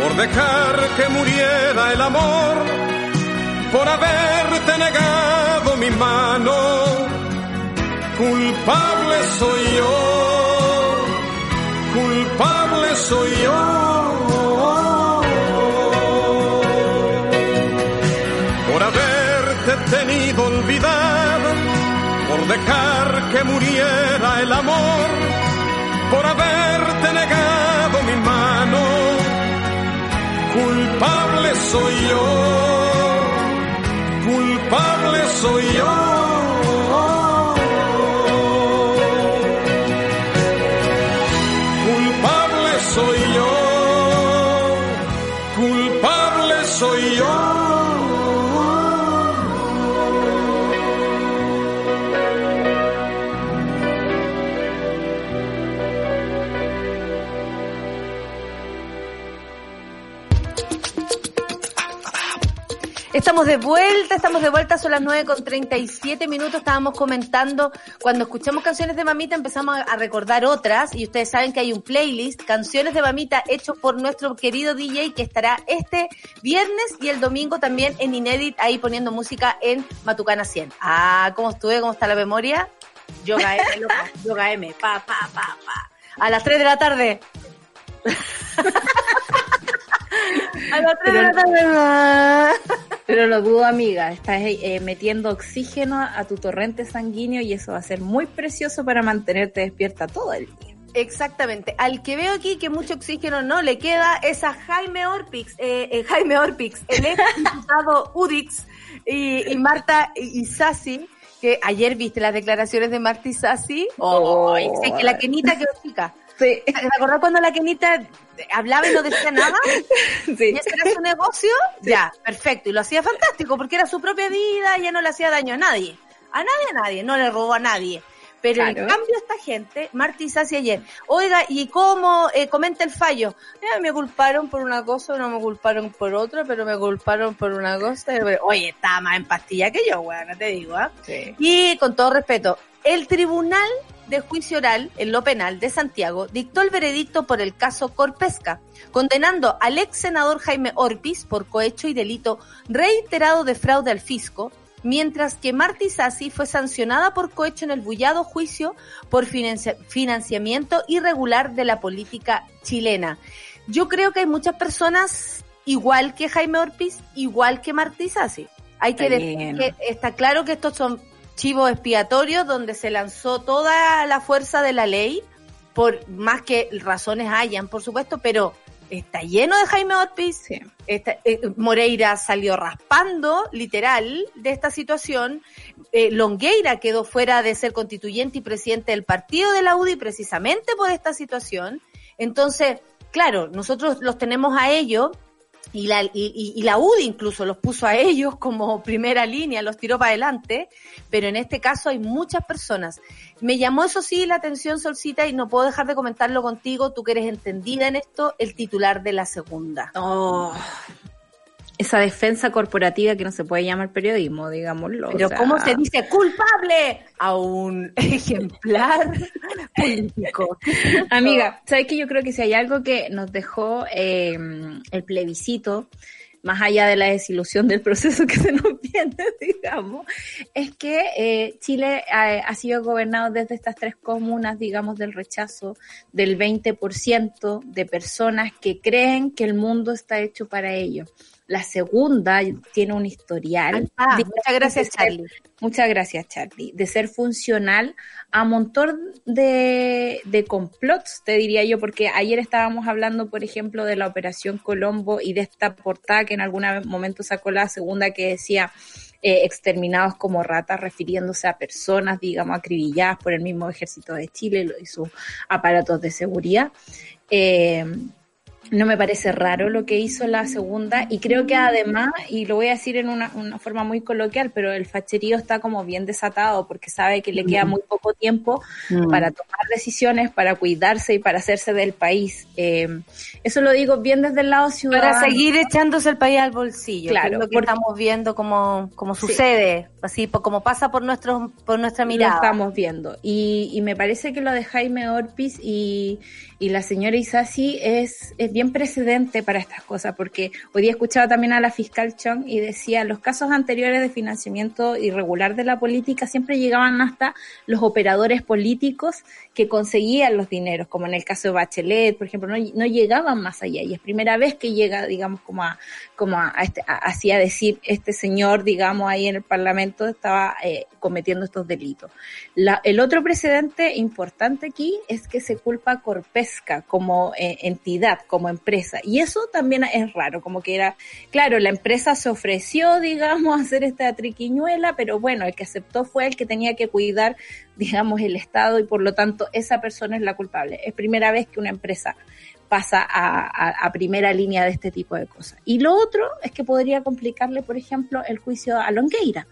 por dejar que muriera el amor, por haberte negado mi mano. Culpable soy yo, culpable soy yo. Por haberte tenido olvidada, por dejar que muriera el amor por haberte negado mi mano. Culpable soy yo, culpable soy yo. Estamos de vuelta, estamos de vuelta, son las 9 con 37 minutos, estábamos comentando, cuando escuchamos canciones de mamita empezamos a recordar otras y ustedes saben que hay un playlist, canciones de mamita hecho por nuestro querido DJ que estará este viernes y el domingo también en Inédit ahí poniendo música en Matucana 100. Ah, ¿cómo estuve? ¿Cómo está la memoria? Yoga M, loca, Yoga M, pa, pa, pa, pa. A las 3 de la tarde. a las 3 de la tarde. Pero lo dudo, amiga. Estás eh, metiendo oxígeno a tu torrente sanguíneo y eso va a ser muy precioso para mantenerte despierta todo el día. Exactamente. Al que veo aquí que mucho oxígeno no le queda es a Jaime Orpix, eh, eh Jaime Orpix, el ex diputado Udix y, y Marta Isasi, que ayer viste las declaraciones de Marta Isasi. Oh, es que la quenita quedó chica. Sí. ¿Te acordás cuando la Kenita hablaba y no decía nada? Sí. ¿Y ese era su negocio? Ya, perfecto. Y lo hacía fantástico porque era su propia vida, ya no le hacía daño a nadie. A nadie, a nadie, no le robó a nadie. Pero en cambio esta gente, Martí Sassi ayer, oiga, ¿y cómo eh, comenta el fallo? Eh, me culparon por una cosa, no me culparon por otra, pero me culparon por una cosa. Oye, está más en pastilla que yo, weón, no te digo, ¿ah? Sí. Y con todo respeto, el tribunal de juicio oral en lo penal de Santiago dictó el veredicto por el caso Corpesca, condenando al ex senador Jaime Orpiz por cohecho y delito reiterado de fraude al fisco, mientras que Marti Sassi fue sancionada por cohecho en el bullado juicio por financiamiento irregular de la política chilena. Yo creo que hay muchas personas igual que Jaime Orpiz, igual que Marti Sassi. Hay que decir que está claro que estos son chivo expiatorio donde se lanzó toda la fuerza de la ley, por más que razones hayan, por supuesto, pero está lleno de Jaime Orpiz. Eh, Moreira salió raspando, literal, de esta situación. Eh, Longueira quedó fuera de ser constituyente y presidente del partido de la UDI precisamente por esta situación. Entonces, claro, nosotros los tenemos a ellos y la, y, y, la UDI incluso los puso a ellos como primera línea, los tiró para adelante, pero en este caso hay muchas personas. Me llamó eso sí la atención, Solcita, y no puedo dejar de comentarlo contigo, tú que eres entendida en esto, el titular de la segunda. Oh. Esa defensa corporativa que no se puede llamar periodismo, digámoslo. Pero ¿cómo se dice culpable a un ejemplar político? Amiga, ¿sabes que Yo creo que si hay algo que nos dejó eh, el plebiscito, más allá de la desilusión del proceso que se nos viene, digamos, es que eh, Chile ha, ha, sido gobernado desde estas tres comunas, digamos, del rechazo del 20% de personas que creen que el mundo está hecho para ellos. La segunda tiene un historial. Ah, muchas gracias, Charlie. Muchas gracias, Charlie. De ser funcional a un montón de, de complots, te diría yo, porque ayer estábamos hablando, por ejemplo, de la Operación Colombo y de esta portada que en algún momento sacó la segunda que decía eh, exterminados como ratas, refiriéndose a personas, digamos, acribilladas por el mismo ejército de Chile y sus aparatos de seguridad. Eh, no me parece raro lo que hizo la segunda y creo que además, y lo voy a decir en una, una, forma muy coloquial, pero el facherío está como bien desatado porque sabe que le queda muy poco tiempo mm. para tomar decisiones, para cuidarse y para hacerse del país. Eh, eso lo digo bien desde el lado ciudadano. Para seguir echándose el país al bolsillo, claro, que es lo que porque, estamos viendo como, como sucede, sí. así como pasa por, nuestro, por nuestra mirada. Lo estamos viendo. Y, y me parece que lo de Jaime Orpiz y, y la señora Isasi es, es bien precedente para estas cosas, porque hoy día escuchaba también a la fiscal Chong y decía, los casos anteriores de financiamiento irregular de la política siempre llegaban hasta los operadores políticos que conseguían los dineros, como en el caso de Bachelet, por ejemplo, no, no llegaban más allá, y es primera vez que llega, digamos, como a, como a, este, así a decir, este señor, digamos, ahí en el Parlamento estaba eh, cometiendo estos delitos. La, el otro precedente importante aquí es que se culpa a Corpés como eh, entidad, como empresa. Y eso también es raro, como que era, claro, la empresa se ofreció, digamos, a hacer esta triquiñuela, pero bueno, el que aceptó fue el que tenía que cuidar, digamos, el Estado y por lo tanto esa persona es la culpable. Es primera vez que una empresa pasa a, a, primera línea de este tipo de cosas. Y lo otro es que podría complicarle, por ejemplo, el juicio a Longueira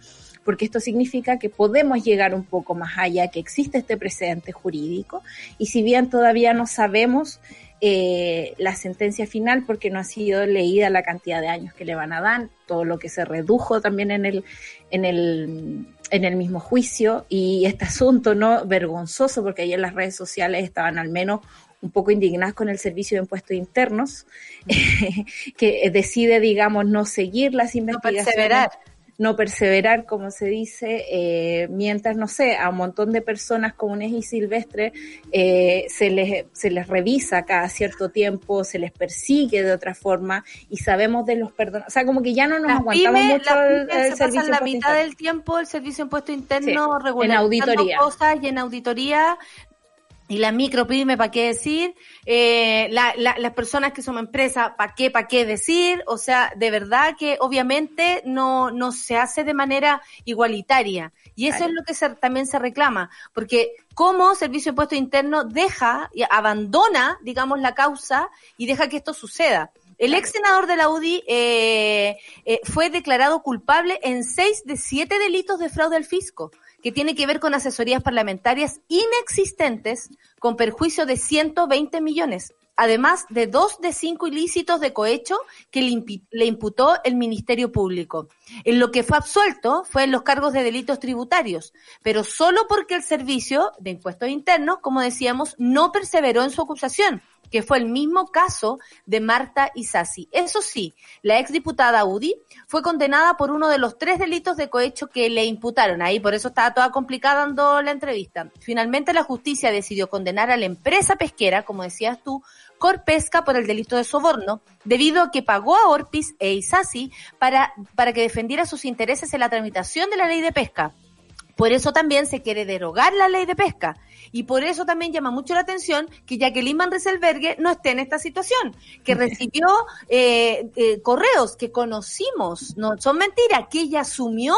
porque esto significa que podemos llegar un poco más allá, que existe este precedente jurídico, y si bien todavía no sabemos eh, la sentencia final, porque no ha sido leída la cantidad de años que le van a dar, todo lo que se redujo también en el, en el, en el mismo juicio, y este asunto no vergonzoso, porque ahí en las redes sociales estaban al menos un poco indignadas con el Servicio de Impuestos Internos, que decide, digamos, no seguir las investigaciones. No no perseverar, como se dice, eh, mientras, no sé, a un montón de personas comunes y silvestres eh, se, les, se les revisa cada cierto tiempo, se les persigue de otra forma y sabemos de los perdones. O sea, como que ya no nos las aguantamos pymes, mucho el, el se servicio pasan la mitad impuesto del tiempo el servicio de impuesto interno Sí, en auditoría. cosas y en auditoría y la micropyme, ¿para qué decir? Eh, la, la, las personas que somos empresas, ¿para qué, para qué decir? O sea, de verdad que obviamente no, no se hace de manera igualitaria. Y eso Claro. es lo que se- también se reclama. Porque como Servicio de Impuesto Interno deja y abandona, digamos, la causa y deja que esto suceda. El ex senador de la UDI eh, eh, fue declarado culpable en seis de siete delitos de fraude al fisco, que tiene que ver con asesorías parlamentarias inexistentes con perjuicio de 120 millones, además de dos de cinco ilícitos de cohecho que le, le imputó el Ministerio Público. En lo que fue absuelto fue en los cargos de delitos tributarios, pero solo porque el Servicio de Impuestos Internos, como decíamos, no perseveró en su acusación que fue el mismo caso de Marta Isasi. Eso sí, la exdiputada UDI fue condenada por uno de los tres delitos de cohecho que le imputaron. Ahí por eso estaba toda complicada dando la entrevista. Finalmente la justicia decidió condenar a la empresa pesquera, como decías tú, Corpesca por el delito de soborno, debido a que pagó a Orpis e Isasi para, para que defendiera sus intereses en la tramitación de la ley de pesca. Por eso también se quiere derogar la ley de pesca. Y por eso también llama mucho la atención que Jacqueline Van Rieselberghe no esté en esta situación, que recibió eh, eh, correos que conocimos, no son mentiras, que ella asumió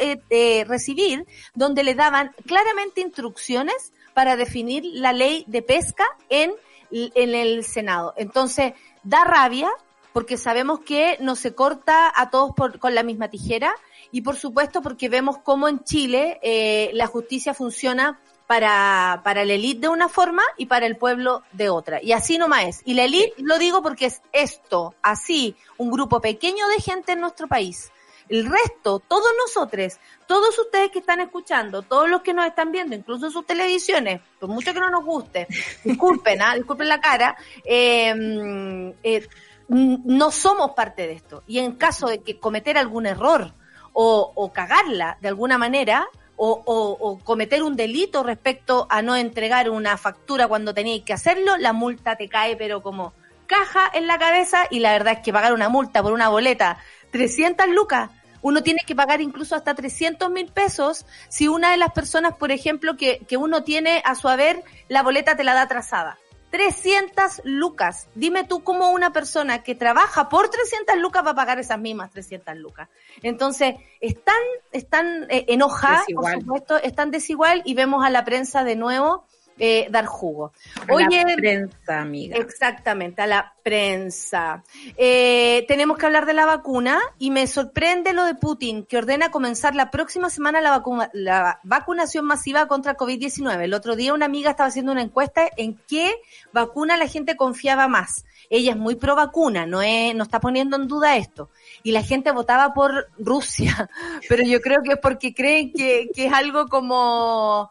eh, eh, recibir, donde le daban claramente instrucciones para definir la ley de pesca en, en el Senado. Entonces, da rabia porque sabemos que no se corta a todos por- con la misma tijera y por supuesto porque vemos cómo en Chile eh, la justicia funciona para, para la élite de una forma y para el pueblo de otra. Y así nomás es. Y la élite lo digo porque es esto, así, un grupo pequeño de gente en nuestro país. El resto, todos nosotros, todos ustedes que están escuchando, todos los que nos están viendo, incluso sus televisiones, por mucho que no nos guste, disculpen, ¿ah? disculpen la cara, eh, eh, no somos parte de esto. Y en caso de que cometer algún error o, o cagarla de alguna manera, o, o, cometer un delito respecto a no entregar una factura cuando teníais que hacerlo, la multa te cae, pero como caja en la cabeza, y la verdad es que pagar una multa por una boleta, 300 lucas, uno tiene que pagar incluso hasta 300 mil pesos si una de las personas, por ejemplo, que, que uno tiene a su haber, la boleta te la da atrasada. 300 lucas. Dime tú cómo una persona que trabaja por 300 lucas va a pagar esas mismas 300 lucas. Entonces, están, están eh, enojadas, por supuesto, están desigual y vemos a la prensa de nuevo eh, dar jugo. Oye, la prensa, amiga. Exactamente, a la prensa. Eh, tenemos que hablar de la vacuna y me sorprende lo de Putin, que ordena comenzar la próxima semana la, la vacunación masiva contra COVID-19. El otro día una amiga estaba haciendo una encuesta en qué vacuna la gente confiaba más. Ella es muy pro vacuna, no, es, no está poniendo en duda esto. Y la gente votaba por Rusia, pero yo creo que es porque creen que, que es algo como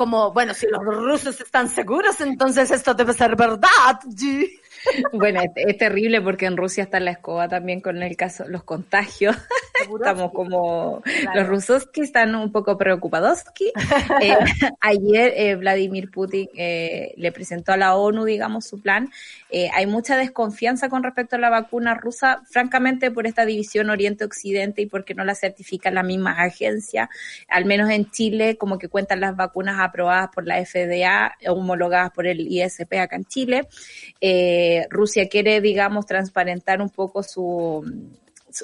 como, bueno, si los rusos están seguros, entonces esto debe ser verdad. Bueno, es, terrible porque en Rusia está la escoba también con el caso, los contagios. Estamos como los rusos que están un poco preocupados. Eh, ayer eh, Vladimir Putin eh, le presentó a la ONU, digamos, su plan. hay mucha desconfianza con respecto a la vacuna rusa, francamente por esta división Oriente-Occidente y porque no la certifica la misma agencia. Al menos en Chile, como que cuentan las vacunas aprobadas por la FDA, homologadas por el ISP acá en Chile. Rusia quiere, digamos, transparentar un poco su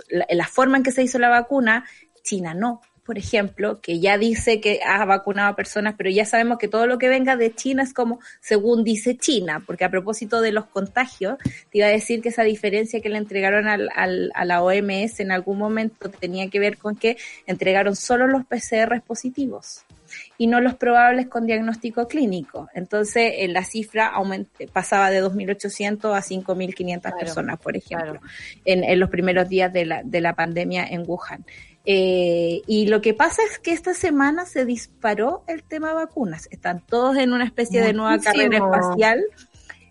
la, forma en que se hizo la vacuna, China no. Por ejemplo, que ya dice que ha vacunado a personas, pero ya sabemos que todo lo que venga de China es como según dice China, porque a propósito de los contagios, te iba a decir que esa diferencia que le entregaron al, a la OMS en algún momento tenía que ver con que entregaron solo los PCR positivos y no los probables con diagnóstico clínico. Entonces, eh, la cifra pasaba de 2.800 a 5.500 personas, por ejemplo, en, los primeros días de la, de la pandemia en Wuhan. Eh, y lo que pasa es que esta semana se disparó el tema vacunas. Están todos en una especie de nueva carrera espacial.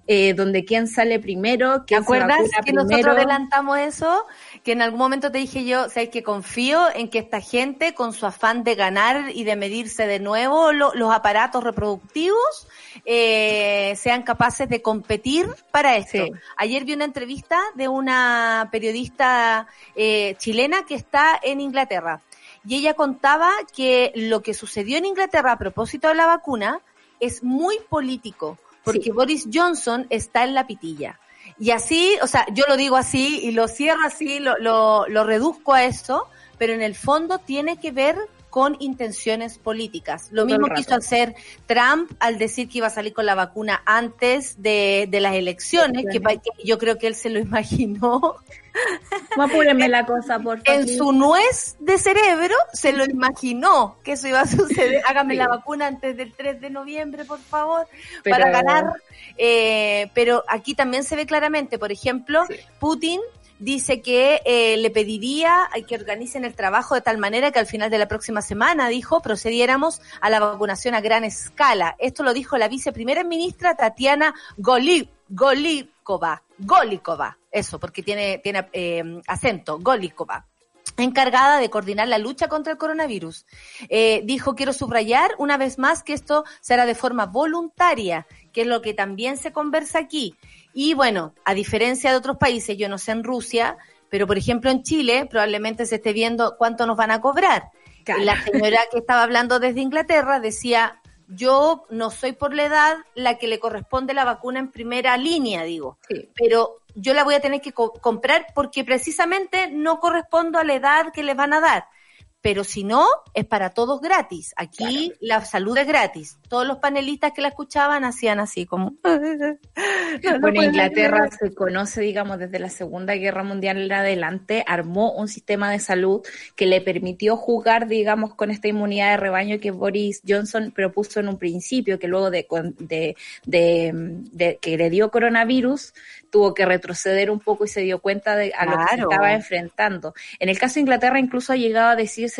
Eh, donde quién sale primero, ¿Te acuerdas que nosotros adelantamos eso? Que en algún momento te dije yo, o sea, que confío en que esta gente, con su afán de ganar y de medirse de nuevo los aparatos reproductivos, eh, sean capaces de competir para esto. Ayer vi una entrevista de una periodista eh, chilena que está en Inglaterra y ella contaba que lo que sucedió en Inglaterra a propósito de la vacuna es muy político, porque Boris Johnson está en la pitilla. Y así, o sea, yo lo digo así y lo cierro así, lo, lo, lo reduzco a eso, pero en el fondo tiene que ver con intenciones políticas. Lo mismo quiso hacer Trump al decir que iba a salir con la vacuna antes de, de las elecciones, que, yo creo que él se lo imaginó. Apúrenme la cosa, por favor. En su nuez de cerebro se lo imaginó que eso iba a suceder. Hágame la vacuna antes del 3 de noviembre, por favor, para ganar. Eh, pero aquí también se ve claramente, por ejemplo, Putin dice que eh, le pediría que organicen el trabajo de tal manera que al final de la próxima semana, dijo, procediéramos a la vacunación a gran escala. Esto lo dijo la viceprimera ministra Tatiana Golikova. Golikova, eso, porque tiene, tiene eh, acento, Golikova encargada de coordinar la lucha contra el coronavirus. Eh, dijo, quiero subrayar una vez más que esto será de forma voluntaria, que es lo que también se conversa aquí. Y bueno, a diferencia de otros países, yo no sé en Rusia, pero por ejemplo en Chile probablemente se esté viendo cuánto nos van a cobrar. La señora que estaba hablando desde Inglaterra decía, yo no soy por la edad la que le corresponde la vacuna en primera línea, digo, pero yo la voy a tener que comprar porque precisamente no correspondo a la edad que les van a dar pero si no, es para todos gratis. Aquí la salud es gratis. Todos los panelistas que la escuchaban hacían así como... bueno, Inglaterra se conoce, digamos, desde la Segunda Guerra Mundial en adelante, armó un sistema de salud que le permitió jugar, digamos, con esta inmunidad de rebaño que Boris Johnson propuso en un principio, que luego de, de, de, que le dio coronavirus, tuvo que retroceder un poco y se dio cuenta de a lo que se estaba enfrentando. En el caso de Inglaterra incluso ha llegado a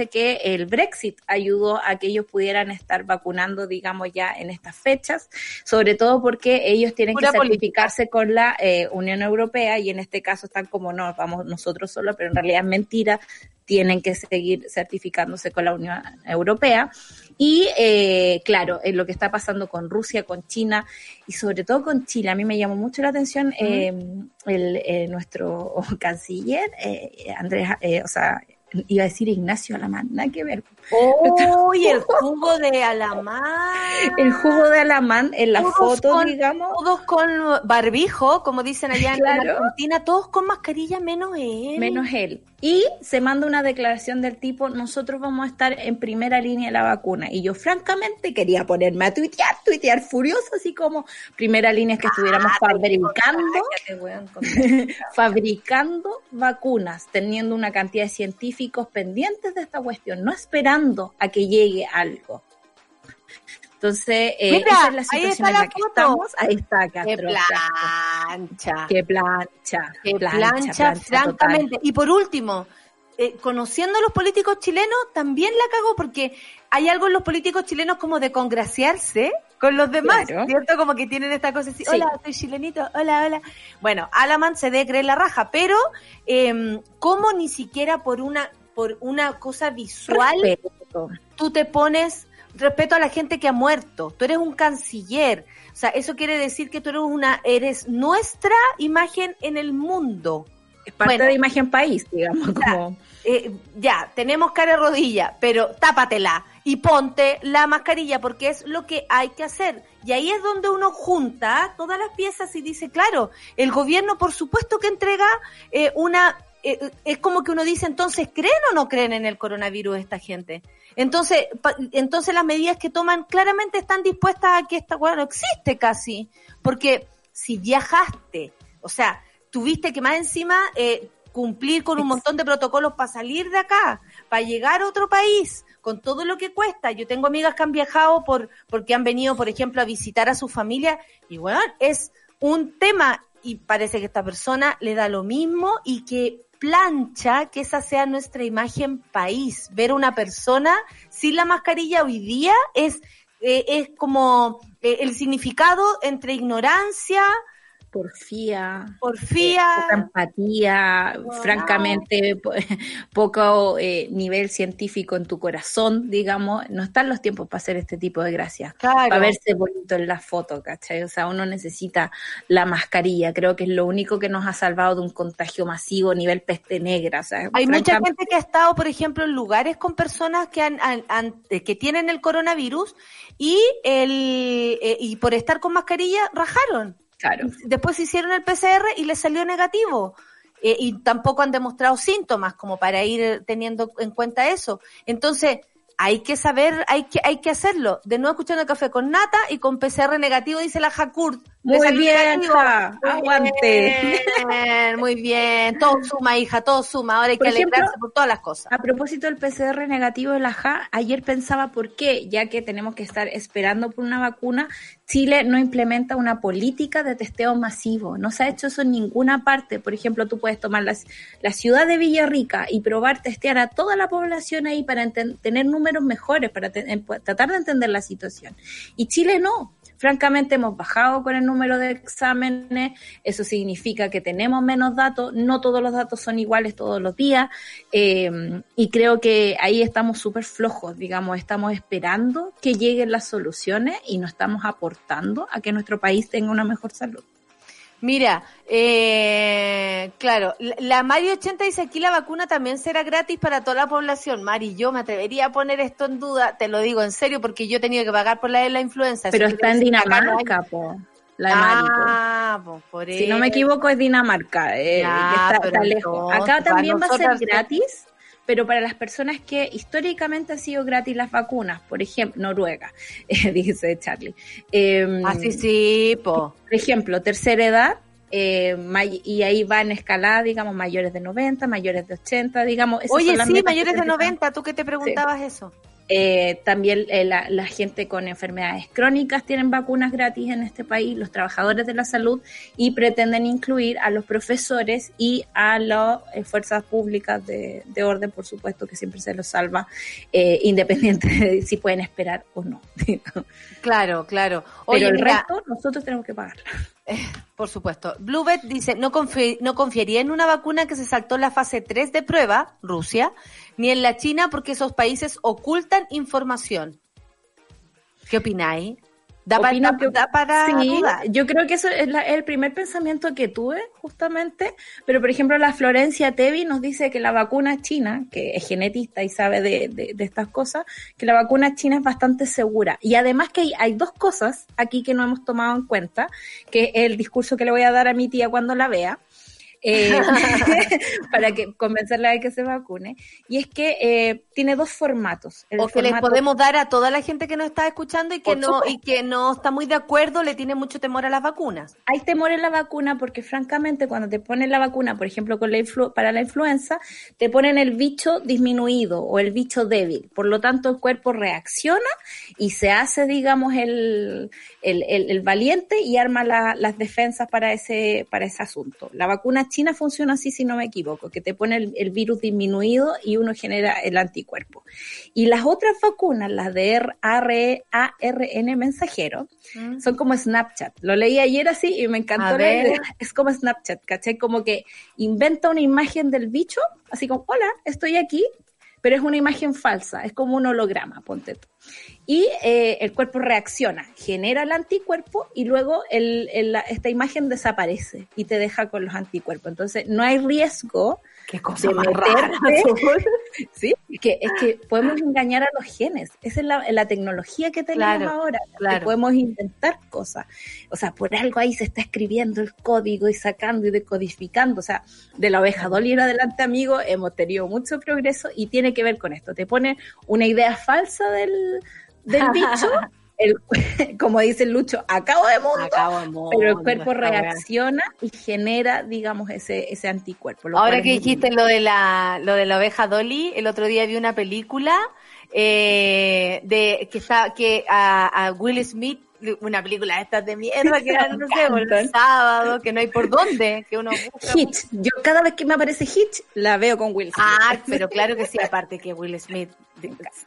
que el Brexit ayudó a que ellos pudieran estar vacunando, digamos, ya en estas fechas, sobre todo porque ellos tienen que certificarse con la eh, Unión Europea y en este caso están como no, vamos nosotros solos, pero en realidad es mentira, tienen que seguir certificándose con la Unión Europea. Y eh, claro, en lo que está pasando con Rusia, con China y sobre todo con Chile, a mí me llamó mucho la atención eh, el, eh, nuestro canciller, eh, Andrés, eh, o sea, iba a decir Ignacio Alamán, nada que ver. ¡Uy, el jugo de Alamán! El jugo de Alamán en la foto, digamos. Todos con barbijo, como dicen allá en Argentina, todos con mascarilla menos él. Menos él. Y se manda una declaración del tipo, nosotros vamos a estar en primera línea de la vacuna. Y yo francamente quería ponerme a tuitear, tuitear furioso, así como primera línea es que estuviéramos ah, fabricando, fabricando vacunas, teniendo una cantidad de científicos pendientes de esta cuestión, no esperando a que llegue algo. Entonces, eh, esa es la situación en la, que estamos. Ahí está Qué plancha. Qué plancha. Qué plancha, francamente. Y por último, eh, conociendo a los políticos chilenos, también la cago porque hay algo en los políticos chilenos como de congraciarse con los demás, ¿cierto? Como que tienen esta cosa así, hola, soy chilenito, hola, hola. Bueno, Alaman se debe creer la raja, pero eh, ¿cómo ni siquiera por una, por una cosa visual tú te pones respeto a la gente que ha muerto. Tú eres un canciller. O sea, eso quiere decir que tú eres una, eres nuestra imagen en el mundo. Es parte de imagen país, digamos. como... Eh, ya, tenemos cara rodilla, pero tápatela y ponte la mascarilla porque es lo que hay que hacer. Y ahí es donde uno junta todas las piezas y dice, claro, el gobierno por supuesto que entrega eh, una... Eh, es como que uno dice, entonces, ¿creen o no creen en el coronavirus esta gente? Entonces, entonces las medidas que toman claramente están dispuestas a que esta hueá no existe casi. Porque si viajaste, o sea, tuviste que más encima eh, cumplir con un montón de protocolos para salir de acá, para llegar a otro país, con todo lo que cuesta. Yo tengo amigas que han viajado por, porque han venido, por ejemplo, a visitar a su familia, y bueno, es un tema, y parece que esta persona le da lo mismo y que plancha que esa sea nuestra imagen país. Ver una persona sin la mascarilla hoy día es, eh, es como eh, el significado entre ignorancia, porfía, porfía, eh, poca empatía, francamente poco eh, nivel científico en tu corazón, digamos, no están los tiempos para hacer este tipo de gracias, para verse bonito en la foto, ¿cachai? O sea, uno necesita la mascarilla, creo que es lo único que nos ha salvado de un contagio masivo a nivel peste negra. Hay mucha gente que ha estado, por ejemplo, en lugares con personas que han, que tienen el coronavirus y el eh, y por estar con mascarilla rajaron. Después hicieron el PCR y les salió negativo. Eh, y tampoco han demostrado síntomas como para ir teniendo en cuenta eso. Entonces, hay que saber, hay que, hay que hacerlo. De nuevo escuchando el café con nata y con PCR negativo, dice la Jacurt. Muy bien, hija. Aguante. Muy bien, Todo suma, hija, todo suma. Ahora hay que alegrarse por todas las cosas. A propósito del PCR negativo de la JA, ayer pensaba por qué, ya que tenemos que estar esperando por una vacuna, Chile no implementa una política de testeo masivo. No se ha hecho eso en ninguna parte. Por ejemplo, tú puedes tomar las, la ciudad de Villarrica y probar testear a toda la población ahí para tener números mejores, para tratar de entender la situación. Y Chile no. Francamente, hemos bajado con el número de exámenes, eso significa que tenemos menos datos, no todos los datos son iguales todos los días, eh, y creo que ahí estamos súper flojos, digamos, estamos esperando que lleguen las soluciones y no estamos aportando a que nuestro país tenga una mejor salud. Mira, eh, claro, la Mari 80 dice aquí la vacuna también será gratis para toda la población. Mari, yo me atrevería a poner esto en duda, te lo digo en serio, porque yo he tenido que pagar por la de la influenza. Pero está en Dinamarca, po. La de ah, Mari, por Si no me equivoco es Dinamarca, eh, está, lejos. Acá también va a ser gratis, pero para las personas que históricamente han sido gratis las vacunas, por ejemplo, Noruega, eh, dice Charlie. Eh, Así sí, po. Por ejemplo, tercera edad, eh, y ahí va en escalada, digamos, mayores de 90, mayores de 80, digamos. Oye, sí, mayores de 90, ¿tú qué te preguntabas eso? Eh, también eh, la, gente con enfermedades crónicas tienen vacunas gratis en este país, los trabajadores de la salud, y pretenden incluir a los profesores y a las eh, fuerzas públicas de, orden, por supuesto, que siempre se los salva, independiente de si pueden esperar o no. claro, claro. Pero el resto nosotros tenemos que pagar. por supuesto. Bluebet dice, no, no confiaría en una vacuna que se saltó la fase 3 de prueba, Rusia, ni en la China porque esos países ocultan información. ¿Qué opináis? Da, para, sí, Yo creo que eso es, el primer pensamiento que tuve, justamente. Pero, por ejemplo, la Florencia Tevi nos dice que la vacuna china, que es genetista y sabe de, estas cosas, que la vacuna china es bastante segura. Y además que hay, hay, dos cosas aquí que no hemos tomado en cuenta, que es el discurso que le voy a dar a mi tía cuando la vea eh, para que convencerla de que se vacune. Y es que eh, tiene dos formatos. o que les podemos dar a toda la gente que nos está escuchando y que no y que no está muy de acuerdo, le tiene mucho temor a las vacunas. Hay temor en la vacuna porque francamente cuando te ponen la vacuna, por ejemplo, con la para la influenza, te ponen el bicho disminuido o el bicho débil. Por lo tanto, el cuerpo reacciona y se hace, digamos, el, el, el, valiente y arma las defensas para ese, para ese asunto. La vacuna China funciona así, si no me equivoco, que te pone el, virus disminuido y uno genera el anticuerpo. Y las otras vacunas, las de ARN mensajero, mm. son como Snapchat. Lo leí ayer así y me encantó. Es como Snapchat, ¿caché? Como que inventa una imagen del bicho, así como, hola, estoy aquí, pero es una imagen falsa, es como un holograma, ponte tú y eh, el cuerpo reacciona, genera el anticuerpo y luego el, esta imagen desaparece y te deja con los anticuerpos. Entonces no hay riesgo Qué cosa más rara. sí, que es que podemos engañar a los genes. Esa es la, tecnología que tenemos ahora. Que podemos inventar cosas. O sea, por algo ahí se está escribiendo el código y sacando y decodificando. O sea, de la oveja Dolly en adelante, amigo, hemos tenido mucho progreso y tiene que ver con esto. Te pone una idea falsa del del bicho, el, como dice Lucho, acabo de mundo, pero el cuerpo reacciona y genera, digamos, ese, ese anticuerpo. Ahora que dijiste lo de, la, lo de la oveja Dolly, el otro día vi una película eh, de que está que a, Will Smith una película de estas de mierda que era, no sé, el sábado, que no hay por dónde, que uno Hitch, yo cada vez que me aparece Hitch, la veo con Will Smith. Ah, pero claro que sí, aparte que Will Smith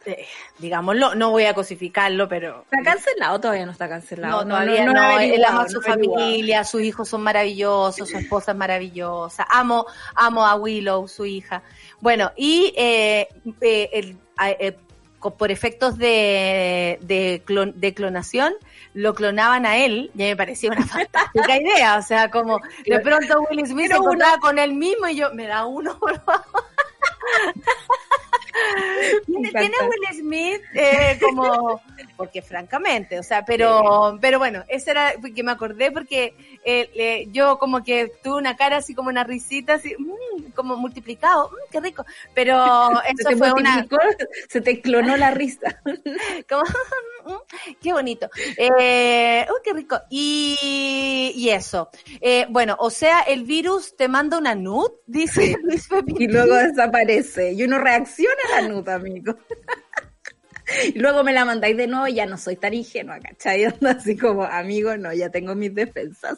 eh, digámoslo, no voy a cosificarlo, pero... ¿Está cancelado todavía no está cancelado? No, todavía no, él ama a su familia, sus hijos son maravillosos, su esposa es maravillosa, amo, amo a Willow, su hija. Bueno, y eh, eh, el, por efectos de, de, clonación, lo clonaban a él, y me parecía una fantástica idea, o sea, como de pronto Will Smith se encontraba con él mismo y yo, me da uno, por favor. tiene, Will Smith eh, como porque francamente, o sea, pero pero bueno, ese era que me acordé porque eh, yo como que tuve una cara así como una risita así mm, como multiplicado, mm, qué rico, pero eso fue una se te clonó la risa. como qué bonito. Eh, uy, qué rico. Y, y eso. Eh, bueno, o sea, el virus te manda una nud, dice Luis Y luego desaparece y uno reacciona a la nud, amigo. Y luego me la mandáis de nuevo y ya no soy tan ingenua, ¿cachai? Así como, amigo, no, ya tengo mis defensas.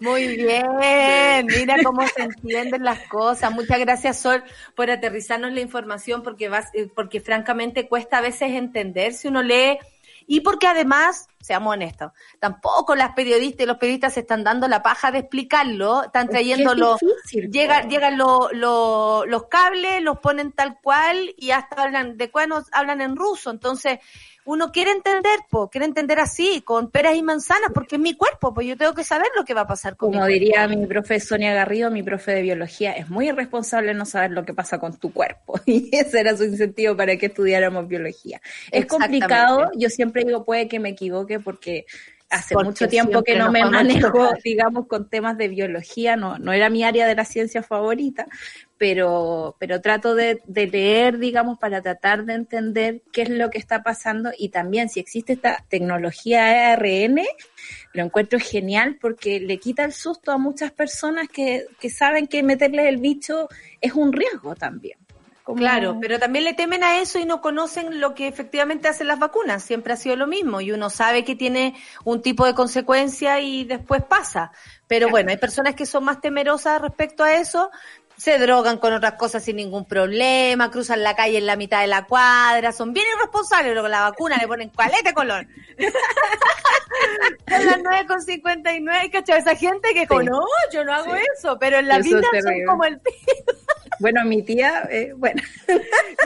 Muy bien, mira cómo se entienden las cosas. Muchas gracias, Sol, por aterrizarnos la información, porque, vas, eh, porque francamente cuesta a veces entender si uno lee y porque además, seamos honestos, tampoco las periodistas y los periodistas se están dando la paja de explicarlo, están trayendo los, llegan, llegan los cables, los ponen tal cual y hasta hablan de cuándo hablan en ruso, entonces uno quiere entender, pues, quiere entender así, con peras y manzanas, porque es mi cuerpo, pues yo tengo que saber lo que va a pasar con Como diría mi profe Sonia Garrido, mi profe de biología, es muy irresponsable no saber lo que pasa con tu cuerpo. Y ese era su incentivo para que estudiáramos biología. Es complicado, yo siempre digo, puede que me equivoque porque hace mucho tiempo que no me manejo, digamos, con temas de biología, no, no era mi área de la ciencia favorita, pero, pero trato de, de, leer, digamos, para tratar de entender qué es lo que está pasando y también si existe esta tecnología ARN, lo encuentro genial porque le quita el susto a muchas personas que, que saben que meterle el bicho es un riesgo también. Claro, pero también le temen a eso y no conocen lo que efectivamente hacen las vacunas. Siempre ha sido lo mismo y uno sabe que tiene un tipo de consecuencia y después pasa. Pero bueno, hay personas que son más temerosas respecto a eso se drogan con otras cosas sin ningún problema, cruzan la calle en la mitad de la cuadra, son bien irresponsables, pero con la vacuna le ponen cualete color. son las 9.59, ¿cachai? Esa gente que con, no, yo no hago eso, pero en la vida son como el Bueno, mi tía, eh, bueno.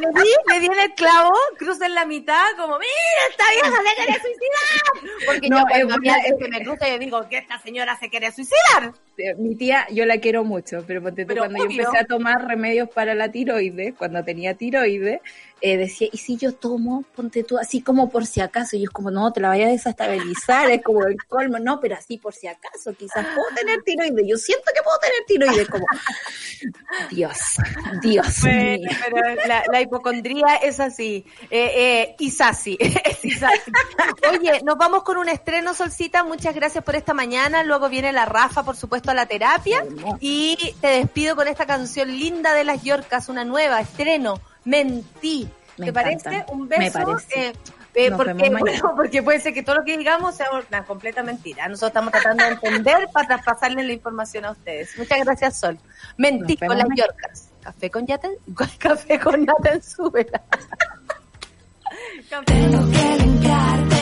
Le di, le di el clavo, cruza en la mitad, como, mira, esta vieja se quiere suicidar. Porque no, yo cuando eh, que me cruza, yo digo que esta señora se quiere suicidar. Mi tía, yo la quiero mucho, pero, pero cuando yo empecé a tomar remedios para la tiroides, cuando tenía tiroides, eh, decía, ¿y si yo tomo, ponte tú, así como por si acaso? Y yo es como, no, te la vaya a desestabilizar, es como el colmo, no, pero así por si acaso, quizás puedo tener tiroides, yo siento que puedo tener tiroides, como, Dios, Dios. pero la, hipocondría es así, eh, eh, así Oye, nos vamos con un estreno, Solcita, muchas gracias por esta mañana, luego viene la Rafa, por supuesto, a la terapia, y te despido con esta canción linda de las Yorcas, una nueva, estreno, Mentí. ¿Te parece? Un beso. Me parece. Eh, eh, porque, porque puede ser que todo lo que digamos sea una completa mentira. Nosotros estamos tratando de entender para traspasarle la información a ustedes. Muchas gracias, Sol. Mentí con las Yorkas. Café con Yaten, café con Yaten, súbela. tengo que limpiar, tengo que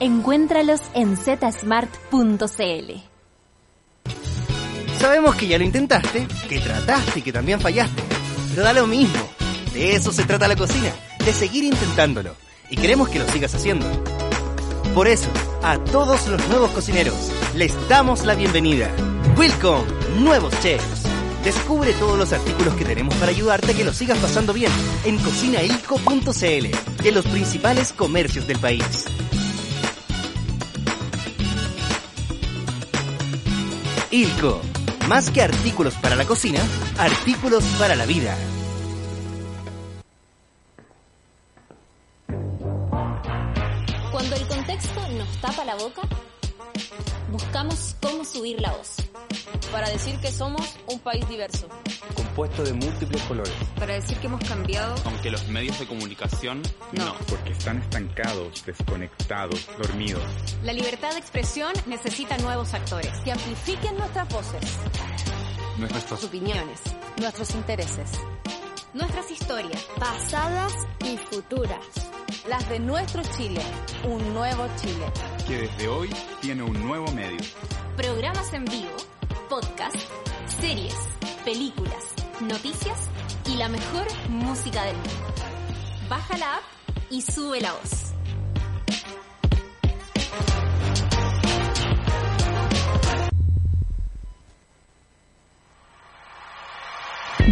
Encuéntralos en zsmart.cl. Sabemos que ya lo intentaste, que trataste y que también fallaste. Pero da lo mismo. De eso se trata la cocina, de seguir intentándolo. Y queremos que lo sigas haciendo. Por eso, a todos los nuevos cocineros, les damos la bienvenida. Welcome, nuevos chefs. Descubre todos los artículos que tenemos para ayudarte a que lo sigas pasando bien en cocinailco.cl, de los principales comercios del país. Ilco, más que artículos para la cocina, artículos para la vida. Cuando el contexto nos tapa la boca, buscamos cómo subir la voz. Para decir que somos un país diverso. compuesto de múltiples colores. Para decir que hemos cambiado. Aunque los medios de comunicación No. no. Porque están estancados, desconectados, dormidos. La libertad de expresión necesita nuevos actores. Que amplifiquen nuestras voces. Nuestros Opiniones. Nuestros intereses. Nuestras historias. pasadas y futuras. Las de nuestro Chile. Un nuevo Chile. que desde hoy tiene un nuevo medio. Programas en vivo. Podcast. Series. Películas. Noticias. Y la mejor música del mundo. Baja la app y sube la voz.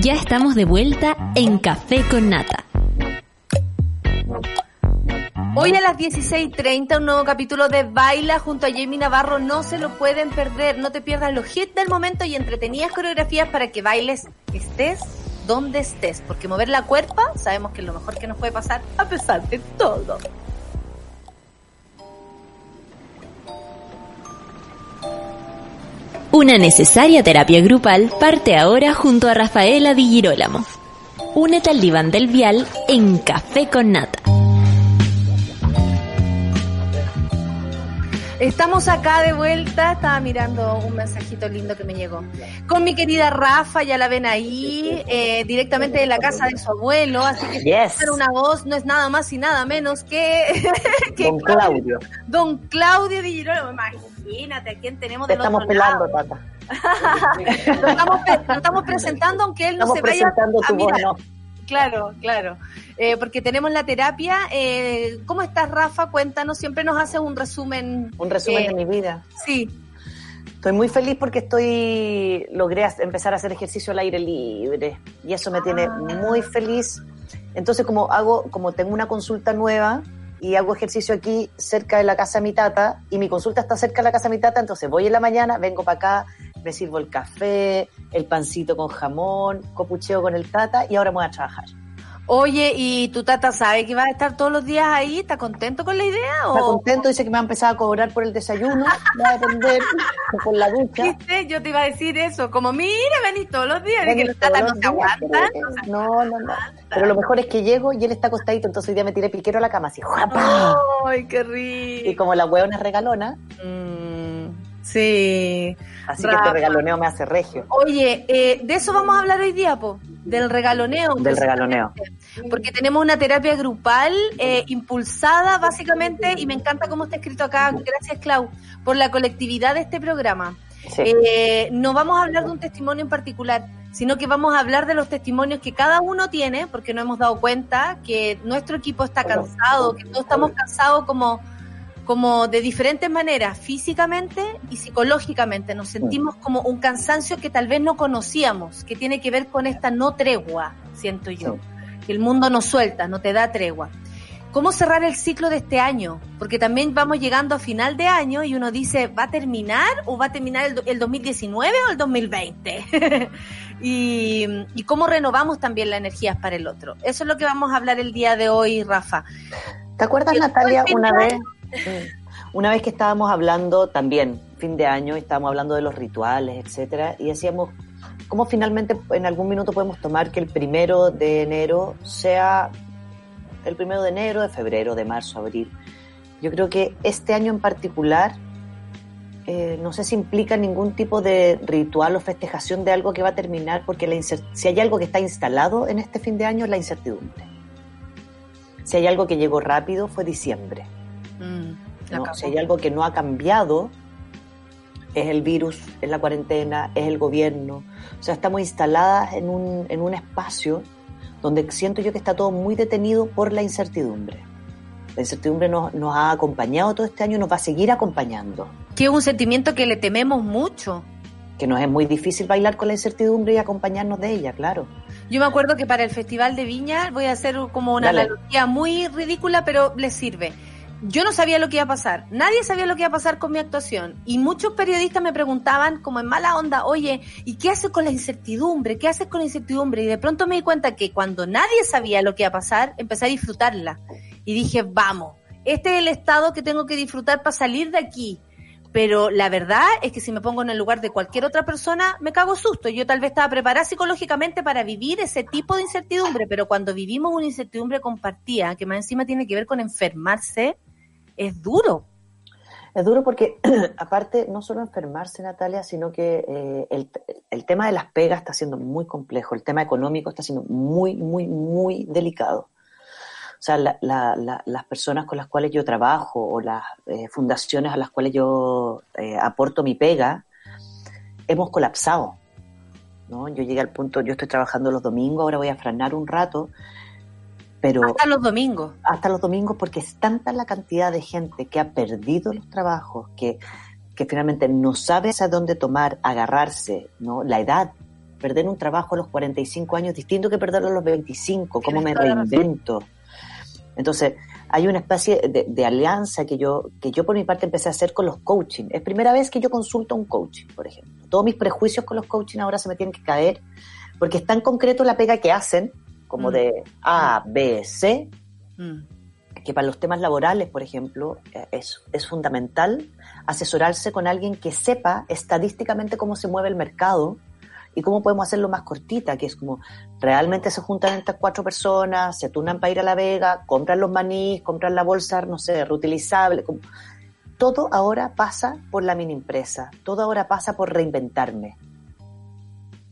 Ya estamos de vuelta en Café con Nata. Hoy a las 16.30 un nuevo capítulo de Baila junto a Jamie Navarro. No se lo pueden perder. No te pierdas los hits del momento y entretenidas coreografías para que bailes estés donde estés. Porque mover la cuerpa sabemos que es lo mejor que nos puede pasar a pesar de todo. Una necesaria terapia grupal parte ahora junto a Rafaela Di Girolamo. Únete al diván del vial en Café con Nata. Estamos acá de vuelta. Estaba mirando un mensajito lindo que me llegó. Con mi querida Rafa, ya la ven ahí, eh, directamente de la casa de su abuelo. Así que Yes. una voz no es nada más y nada menos que, que Don Claudio, Don Claudio Di Girolamo. Imagínate a quién tenemos te del estamos pelando, Tata. Lo estamos, pre- lo estamos presentando aunque él no Estamos se vaya a tu voz. ¿no? Claro, claro. Eh, porque tenemos la terapia. Eh, ¿Cómo estás, Rafa? Cuéntanos, siempre nos haces un resumen. Un resumen Eh, de mi vida. Sí. Estoy muy feliz porque estoy logré empezar a hacer ejercicio al aire libre y eso me tiene muy feliz. Entonces, como hago, como tengo una consulta nueva y hago ejercicio aquí cerca de la casa de mi tata y mi consulta está cerca de la casa de mi tata, entonces voy en la mañana, vengo para acá, me sirvo el café, el pancito con jamón, copucheo con el tata y ahora me voy a trabajar. Oye, ¿y tu tata sabe que va a estar todos los días ahí? ¿Está contento con la idea? Está o contento, dice que me va a empezar a cobrar por el desayuno, va a depender por la ducha. ¿Viste? Yo te iba a decir eso. Como, mira, venís todos los días. Y que los todos no se aguantan. no No, no. Pero lo mejor es que llego y él está acostadito, entonces hoy día me tiré piquero a la cama, así, ¡juapa! ¡Ay, qué Y rico! como la hueona es regalona, Mm, sí. así que este regaloneo me hace regio. Oye, eh, de eso vamos a hablar hoy día, po, del regaloneo. Del regaloneo. Porque tenemos una terapia grupal eh, impulsada básicamente, y me encanta cómo está escrito acá, gracias Clau, por la colectividad de este programa. Sí. Eh, no vamos a hablar de un testimonio en particular, sino que vamos a hablar de los testimonios que cada uno tiene, porque nos hemos dado cuenta que nuestro equipo está cansado, que todos estamos cansados como, como de diferentes maneras, físicamente y psicológicamente. Nos sentimos como un cansancio que tal vez no conocíamos, que tiene que ver con esta no tregua, siento yo. Que el mundo no suelta, no te da tregua. ¿Cómo cerrar el ciclo de este año? Porque también vamos llegando a final de año y uno dice, ¿va a terminar o va a terminar el, el 2019 o el 2020? y, y cómo renovamos también las energías para el otro. Eso es lo que vamos a hablar el día de hoy, Rafa. ¿Te acuerdas, Natalia, una vez, una vez que estábamos hablando también, fin de año, estábamos hablando de los rituales, etcétera, y decíamos, ¿cómo finalmente en algún minuto podemos tomar que el primero de enero sea el primero de enero, de febrero, de marzo, abril? Yo creo que este año en particular, eh, no sé si implica ningún tipo de ritual o festejación de algo que va a terminar, porque la si hay algo que está instalado en este fin de año es la incertidumbre. Si hay algo que llegó rápido fue diciembre. Mm, ¿no? Si hay algo que no ha cambiado, es el virus, es la cuarentena, es el gobierno. O sea, estamos instaladas en un, en un espacio donde siento yo que está todo muy detenido por la incertidumbre. La incertidumbre nos, nos ha acompañado todo este año y nos va a seguir acompañando. Que es un sentimiento que le tememos mucho. Que nos es muy difícil bailar con la incertidumbre y acompañarnos de ella, claro. Yo me acuerdo que para el Festival de Viña, voy a hacer como una Dale. analogía muy ridícula, pero les sirve. Yo no sabía lo que iba a pasar, nadie sabía lo que iba a pasar con mi actuación y muchos periodistas me preguntaban como en mala onda, oye, ¿y qué haces con la incertidumbre? ¿Qué haces con la incertidumbre? Y de pronto me di cuenta que cuando nadie sabía lo que iba a pasar, empecé a disfrutarla y dije, vamos, este es el estado que tengo que disfrutar para salir de aquí. Pero la verdad es que si me pongo en el lugar de cualquier otra persona, me cago susto. Yo tal vez estaba preparada psicológicamente para vivir ese tipo de incertidumbre, pero cuando vivimos una incertidumbre compartida, que más encima tiene que ver con enfermarse, es duro. Es duro porque, aparte, no solo enfermarse, Natalia, sino que eh, el, tema de las pegas está siendo muy complejo, el tema económico está siendo muy, muy, muy delicado. O sea, la- la- la- las personas con las cuales yo trabajo o las eh, fundaciones a las cuales yo eh, aporto mi pega, hemos colapsado. ¿no? Yo llegué al punto, yo estoy trabajando los domingos, ahora voy a frenar un rato, pero Hasta los domingos. hasta los domingos porque es tanta la cantidad de gente que ha perdido los trabajos, que, que finalmente no sabe a dónde tomar, agarrarse, ¿no? La edad, perder un trabajo a los 45 años, distinto que perderlo a los 25, cómo me reinvento. Entonces, hay una especie de, de alianza que yo, que yo por mi parte empecé a hacer con los coaching. Es primera vez que yo consulto un coaching, por ejemplo. Todos mis prejuicios con los coaching ahora se me tienen que caer, porque es tan concreto la pega que hacen, como Mm. de A, B, C, Mm. que para los temas laborales, por ejemplo, eh, es, es fundamental asesorarse con alguien que sepa estadísticamente cómo se mueve el mercado y cómo podemos hacerlo más cortita, que es como realmente se juntan estas cuatro personas, se turnan para ir a La Vega, compran los manís, compran la bolsa, no sé, reutilizable. como- Todo ahora pasa por la mini empresa, todo ahora pasa por reinventarme.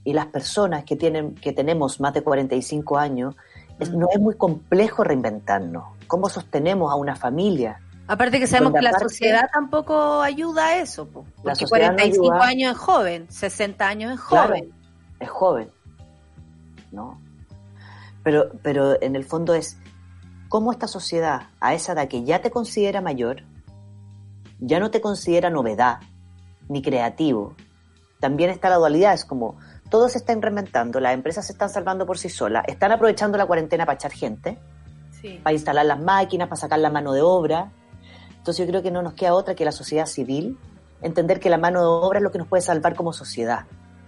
Y las personas que, tienen, que tenemos más de 45 años, es- no es muy complejo reinventarnos. ¿Cómo sostenemos a una familia? Aparte que sabemos que la sociedad tampoco ayuda a eso, po, porque sociedad no 45 ayuda. años es joven, 60 años es Claro, joven. es joven, ¿no? Pero, pero en el fondo es cómo esta sociedad, a esa edad que ya te considera mayor, ya no te considera novedad ni creativo. También está la dualidad, es como todo se está reinventando, las empresas se están salvando por sí solas, están aprovechando la cuarentena para echar gente, Sí. para instalar las máquinas, para sacar la mano de obra. Entonces yo creo que no nos queda otra que la sociedad civil entender que la mano de obra es lo que nos puede salvar como sociedad.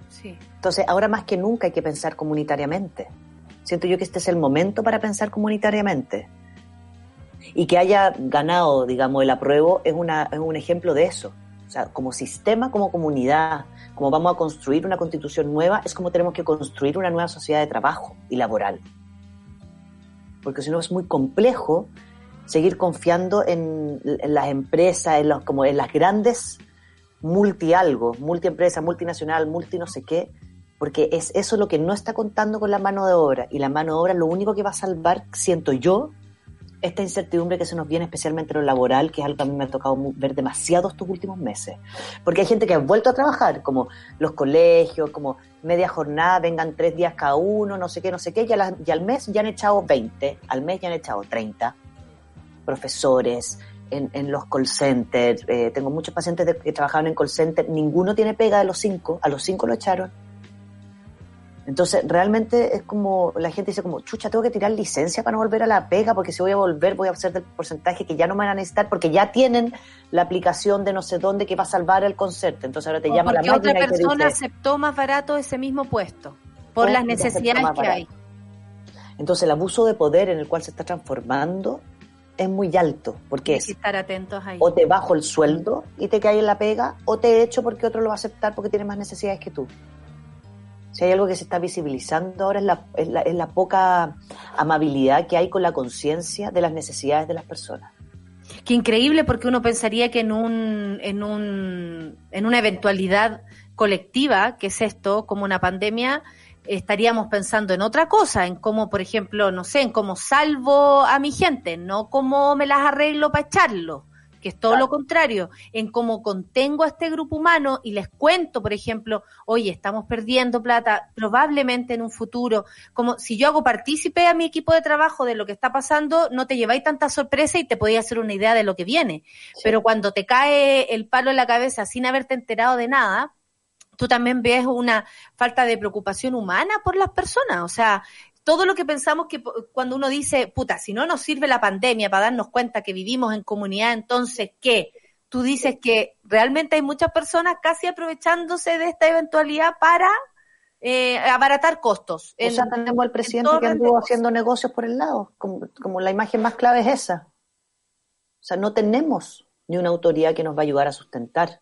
Sí. Entonces, ahora más que nunca hay que pensar comunitariamente. Siento yo que este es el momento para pensar comunitariamente. Y que haya ganado, digamos, el apruebo es, una, es un ejemplo de eso. O sea, como sistema, como comunidad, como vamos a construir una constitución nueva, es como tenemos que construir una nueva sociedad de trabajo y laboral. Porque si no es muy complejo seguir confiando en, las empresas, en los, como en las grandes multi algo, multiempresa, multinacional, multi no sé qué, porque es eso lo que no está contando con la mano de obra. Y la mano de obra lo único que va a salvar, siento yo, esta incertidumbre que se nos viene especialmente en lo laboral, que es algo que a mí me ha tocado ver demasiado estos últimos meses. Porque hay gente que ha vuelto a trabajar, como los colegios, como media jornada, vengan tres días cada uno, no sé qué, no sé qué, y, la- y al mes ya han echado 20, al mes ya han echado 30 profesores, en, en los call centers. eh, tengo muchos pacientes de- que trabajaban en call center, ninguno tiene pega de los cinco, a los cinco lo echaron. Entonces, realmente es como, la gente dice como, chucha, tengo que tirar licencia para no volver a la pega, porque si voy a volver voy a hacer del porcentaje que ya no me van a necesitar, porque ya tienen la aplicación de no sé dónde que va a salvar el concierto. Entonces ahora te O llama la porque otra máquina y te persona dice, aceptó más barato ese mismo puesto por Oh, las necesidades que hay. Entonces el abuso de poder en el cual se está transformando es muy alto, porque Hay es estar atentos ahí. o te bajo el sueldo y te caes en la pega, o te echo porque otro lo va a aceptar porque tiene más necesidades que tú. Si hay algo que se está visibilizando ahora es la, es la, es la poca amabilidad que hay con la conciencia de las necesidades de las personas. Qué increíble porque uno pensaría que en un, en un, en una eventualidad colectiva, que es esto, como una pandemia, estaríamos pensando en otra cosa, en cómo, por ejemplo, no sé, en cómo salvo a mi gente, no cómo me las arreglo para echarlo, que es todo lo contrario, en cómo contengo a este grupo humano y les cuento, por ejemplo, oye, estamos perdiendo plata, probablemente en un futuro, como si yo hago partícipe a mi equipo de trabajo de lo que está pasando, no te lleváis tanta sorpresa y te podía hacer una idea de lo que viene. Pero cuando te cae el palo en la cabeza sin haberte enterado de nada, tú también ves una falta de preocupación humana por las personas. O sea, todo lo que pensamos que cuando uno dice, puta, si no nos sirve la pandemia para darnos cuenta que vivimos en comunidad, entonces, ¿qué? Tú dices que realmente hay muchas personas casi aprovechándose de esta eventualidad para eh, abaratar costos. O sea, tenemos al presidente que anduvo haciendo negocios por el lado, como, como la imagen más clave es esa. O sea, no tenemos ni una autoridad que nos va a ayudar a sustentar.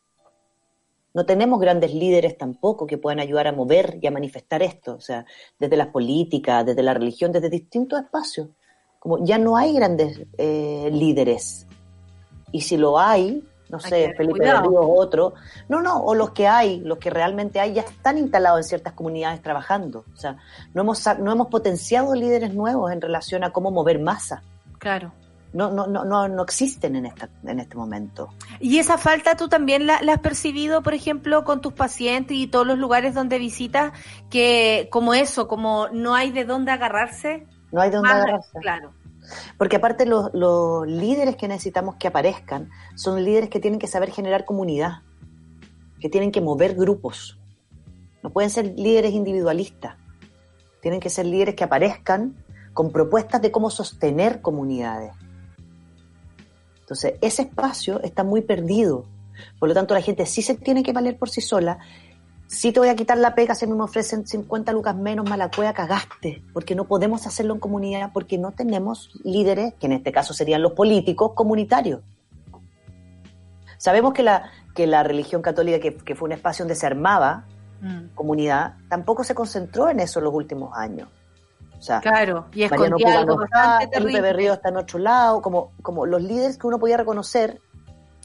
No tenemos grandes líderes tampoco que puedan ayudar a mover y a manifestar esto. O sea, desde las políticas, desde la religión, desde distintos espacios. Como ya no hay grandes eh, líderes. Y si lo hay, no sé, Felipe de Ríos o otro. No, no, o los que hay, los que realmente hay, ya están instalados en ciertas comunidades trabajando. O sea, no hemos, no hemos potenciado líderes nuevos en relación a cómo mover masa. Claro. No, no, no, no, existen en, esta, en este momento. ¿Y esa falta tú también la, la has percibido, por ejemplo, con tus pacientes y todos los lugares donde visitas, que como eso, como no hay de dónde agarrarse? No hay de dónde Más- agarrarse. Claro. Porque aparte los, los líderes que necesitamos que aparezcan son líderes que tienen que saber generar comunidad, que tienen que mover grupos. No pueden ser líderes individualistas. Tienen que ser líderes que aparezcan con propuestas de cómo sostener comunidades. Entonces, ese espacio está muy perdido. Por lo tanto, la gente sí se tiene que valer por sí sola. Si te voy a quitar la pega, si me ofrecen 50 lucas menos, mala cueva, cagaste. Porque no podemos hacerlo en comunidad, porque no tenemos líderes, que en este caso serían los políticos, comunitarios. Sabemos que la, que la religión católica, que, que fue un espacio donde se armaba Mm. comunidad, tampoco se concentró en eso en los últimos años. O sea, Claro, y Mariano escondía Cuba algo está, bastante Felipe terrible. Está en otro lado, como, como los líderes que uno podía reconocer.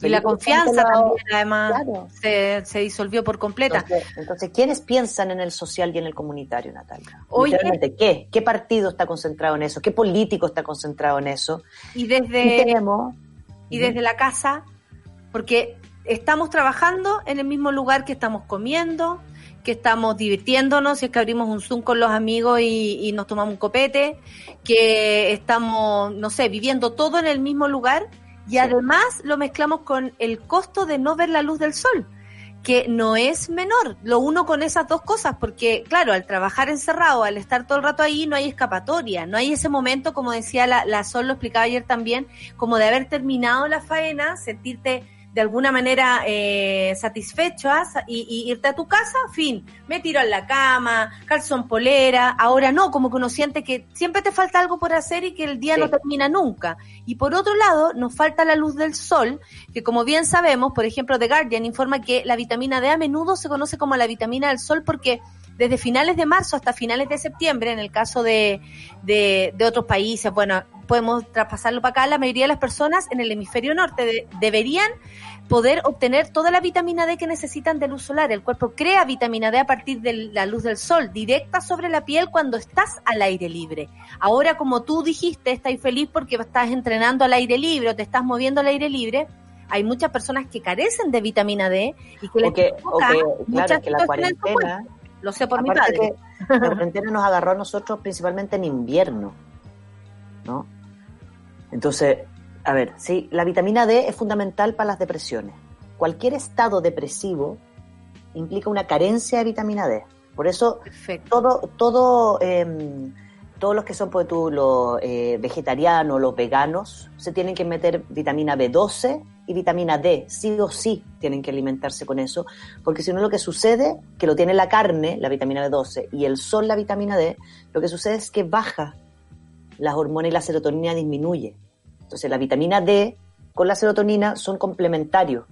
Y la confianza está también, además, Claro. se, se disolvió por completa. Entonces, entonces, ¿quiénes piensan en el social y en el comunitario, Natalia? Oye. ¿qué? ¿Qué partido está concentrado en eso? ¿Qué político está concentrado en eso? Y Y desde, tenemos... y desde la casa, porque estamos trabajando en el mismo lugar que estamos comiendo, que estamos divirtiéndonos, si es que abrimos un Zoom con los amigos y, y nos tomamos un copete, que estamos, no sé, viviendo todo en el mismo lugar y además lo mezclamos con el costo de no ver la luz del sol que no es menor, lo uno con esas dos cosas, porque claro, al trabajar encerrado, al estar todo el rato ahí, no hay escapatoria, no hay ese momento, como decía la, la Sol, lo explicaba ayer también, como de haber terminado la faena, sentirte de alguna manera eh, satisfecha sa- y, y irte a tu casa, fin, me tiro en la cama, calzón polera, ahora no, como que uno siente que siempre te falta algo por hacer y que el día Sí. no termina nunca. Y por otro lado, nos falta la luz del sol, que como bien sabemos, por ejemplo, The Guardian informa que la vitamina D a menudo se conoce como la vitamina del sol porque desde finales de marzo hasta finales de septiembre, en el caso de, de, de otros países, bueno, podemos traspasarlo para acá, la mayoría de las personas en el hemisferio norte de- deberían poder obtener toda la vitamina D que necesitan de luz solar. El cuerpo crea vitamina D a partir de la luz del sol, directa sobre la piel cuando estás al aire libre. Ahora, como tú dijiste, estás feliz porque estás entrenando al aire libre o te estás moviendo al aire libre. Hay muchas personas que carecen de vitamina D y que les O que, o provoca que, claro, muchas que la cuarentena... Lo sé por mi Aparte padre. que la cuarentena nos agarró a nosotros principalmente en invierno, ¿no? Entonces, a ver, sí, la vitamina D es fundamental para las depresiones. Cualquier estado depresivo implica una carencia de vitamina D. Por eso Perfecto. todo, todo, eh, todos los que son pues, tú, los eh, vegetarianos, los veganos, se tienen que meter vitamina B12 y vitamina D. Sí o sí tienen que alimentarse con eso, porque si no lo que sucede, que lo tiene la carne, la vitamina B12, y el sol, la vitamina D, lo que sucede es que baja las hormonas y la serotonina disminuye. Entonces la vitamina D con la serotonina son complementarios.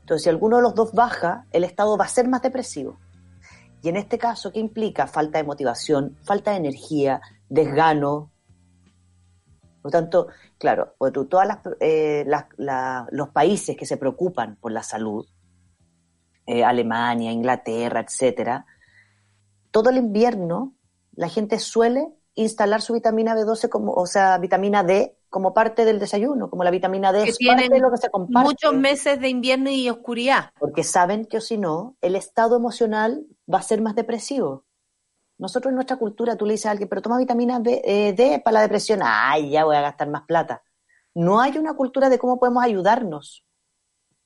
Entonces si alguno de los dos baja, el estado va a ser más depresivo. Y en este caso, ¿qué implica? Falta de motivación, falta de energía, desgano. Por lo tanto, claro, tú- todas las, eh, las- la- los países que se preocupan por la salud, eh, Alemania, Inglaterra, etcétera, todo el invierno la gente suele instalar su vitamina B12 como, o sea, vitamina D como parte del desayuno, como la vitamina D Que es parte de lo que se comparte. muchos meses de invierno y oscuridad. Porque saben que o si no, el estado emocional va a ser más depresivo. Nosotros en nuestra cultura, tú le dices a alguien, pero toma vitamina B- eh, D para la depresión. Ay, ya voy a gastar más plata. No hay una cultura de cómo podemos ayudarnos.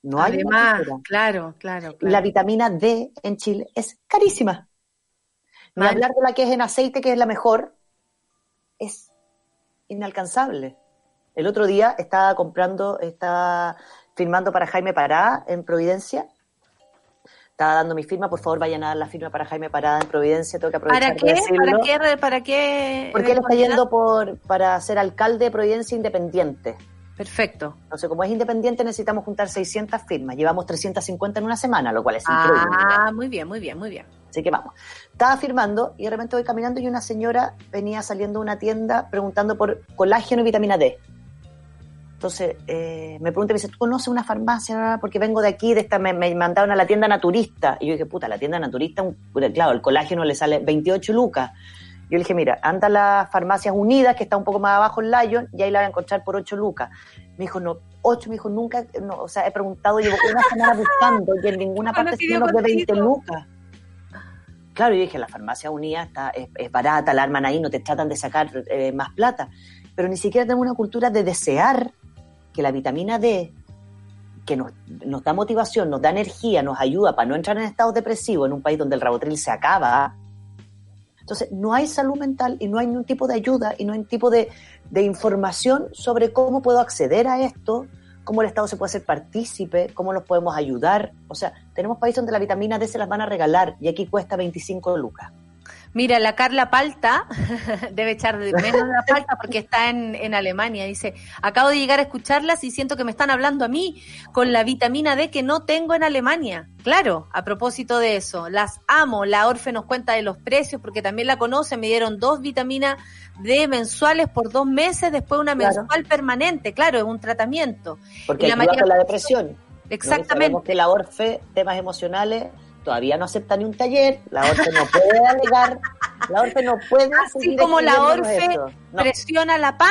No hay una claro, claro, claro. la vitamina D en Chile es carísima. Ni hablar de la que es en aceite, que es la mejor, es inalcanzable. El otro día estaba comprando, estaba firmando para Jaime Pará en Providencia. Estaba dando mi firma, por favor vayan a dar la firma para Jaime Pará en Providencia, tengo que aprovechar ¿Para qué? decirlo. ¿Para qué? ¿Para qué? Porque él está yendo por, para ser alcalde de Providencia independiente. Perfecto. Entonces, como es independiente, necesitamos juntar 600 firmas. Llevamos 350 en una semana, lo cual es increíble. Ah, muy bien, muy bien, muy bien. Así que vamos. Estaba firmando y de repente voy caminando y una señora venía saliendo de una tienda preguntando por colágeno y vitamina D. Entonces eh, me pregunta me dice, ¿tú conoces una farmacia? Porque vengo de aquí, de esta, me, me mandaron a la tienda naturista. Y yo dije, puta, la tienda naturista, un- claro, el colágeno le sale 28 lucas. Yo le dije, mira, anda a las farmacias unidas, que está un poco más abajo en Lyon, y ahí la voy a encontrar por 8 lucas. Me dijo, no, 8, me dijo, nunca, no, o sea, he preguntado, llevo una semana buscando y en ninguna parte es menos de 20 contigo. lucas. Claro, yo dije, la farmacia unida está, es, es barata, la arman ahí, no te tratan de sacar eh, más plata. Pero ni siquiera tenemos una cultura de desear que la vitamina D, que nos, da motivación, nos da energía, nos ayuda para no entrar en estados depresivos en un país donde el rabotril se acaba. Entonces, no hay salud mental y no hay ningún tipo de ayuda y no hay ningún tipo de, de información sobre cómo puedo acceder a esto, cómo el Estado se puede hacer partícipe, cómo los podemos ayudar. O sea, tenemos países donde la vitamina D se las van a regalar y aquí cuesta 25 lucas. Mira, la Carla Palta debe echar de menos la Palta porque está en, en Alemania. Dice, acabo de llegar a escucharlas y siento que me están hablando a mí con la vitamina D que no tengo en Alemania. Claro, a propósito de eso, las amo. La Orfe nos cuenta de los precios porque también la conoce. Me dieron dos vitaminas D mensuales por dos meses, después una Claro. mensual permanente. Claro, es un tratamiento. Porque Y la ayuda María con la depresión. Exactamente. Sabemos que la ORFE, temas emocionales, todavía no acepta ni un taller, la ORFE no puede alegar, la ORFE no puede Así como la Orfe esto. No, presiona la PAN,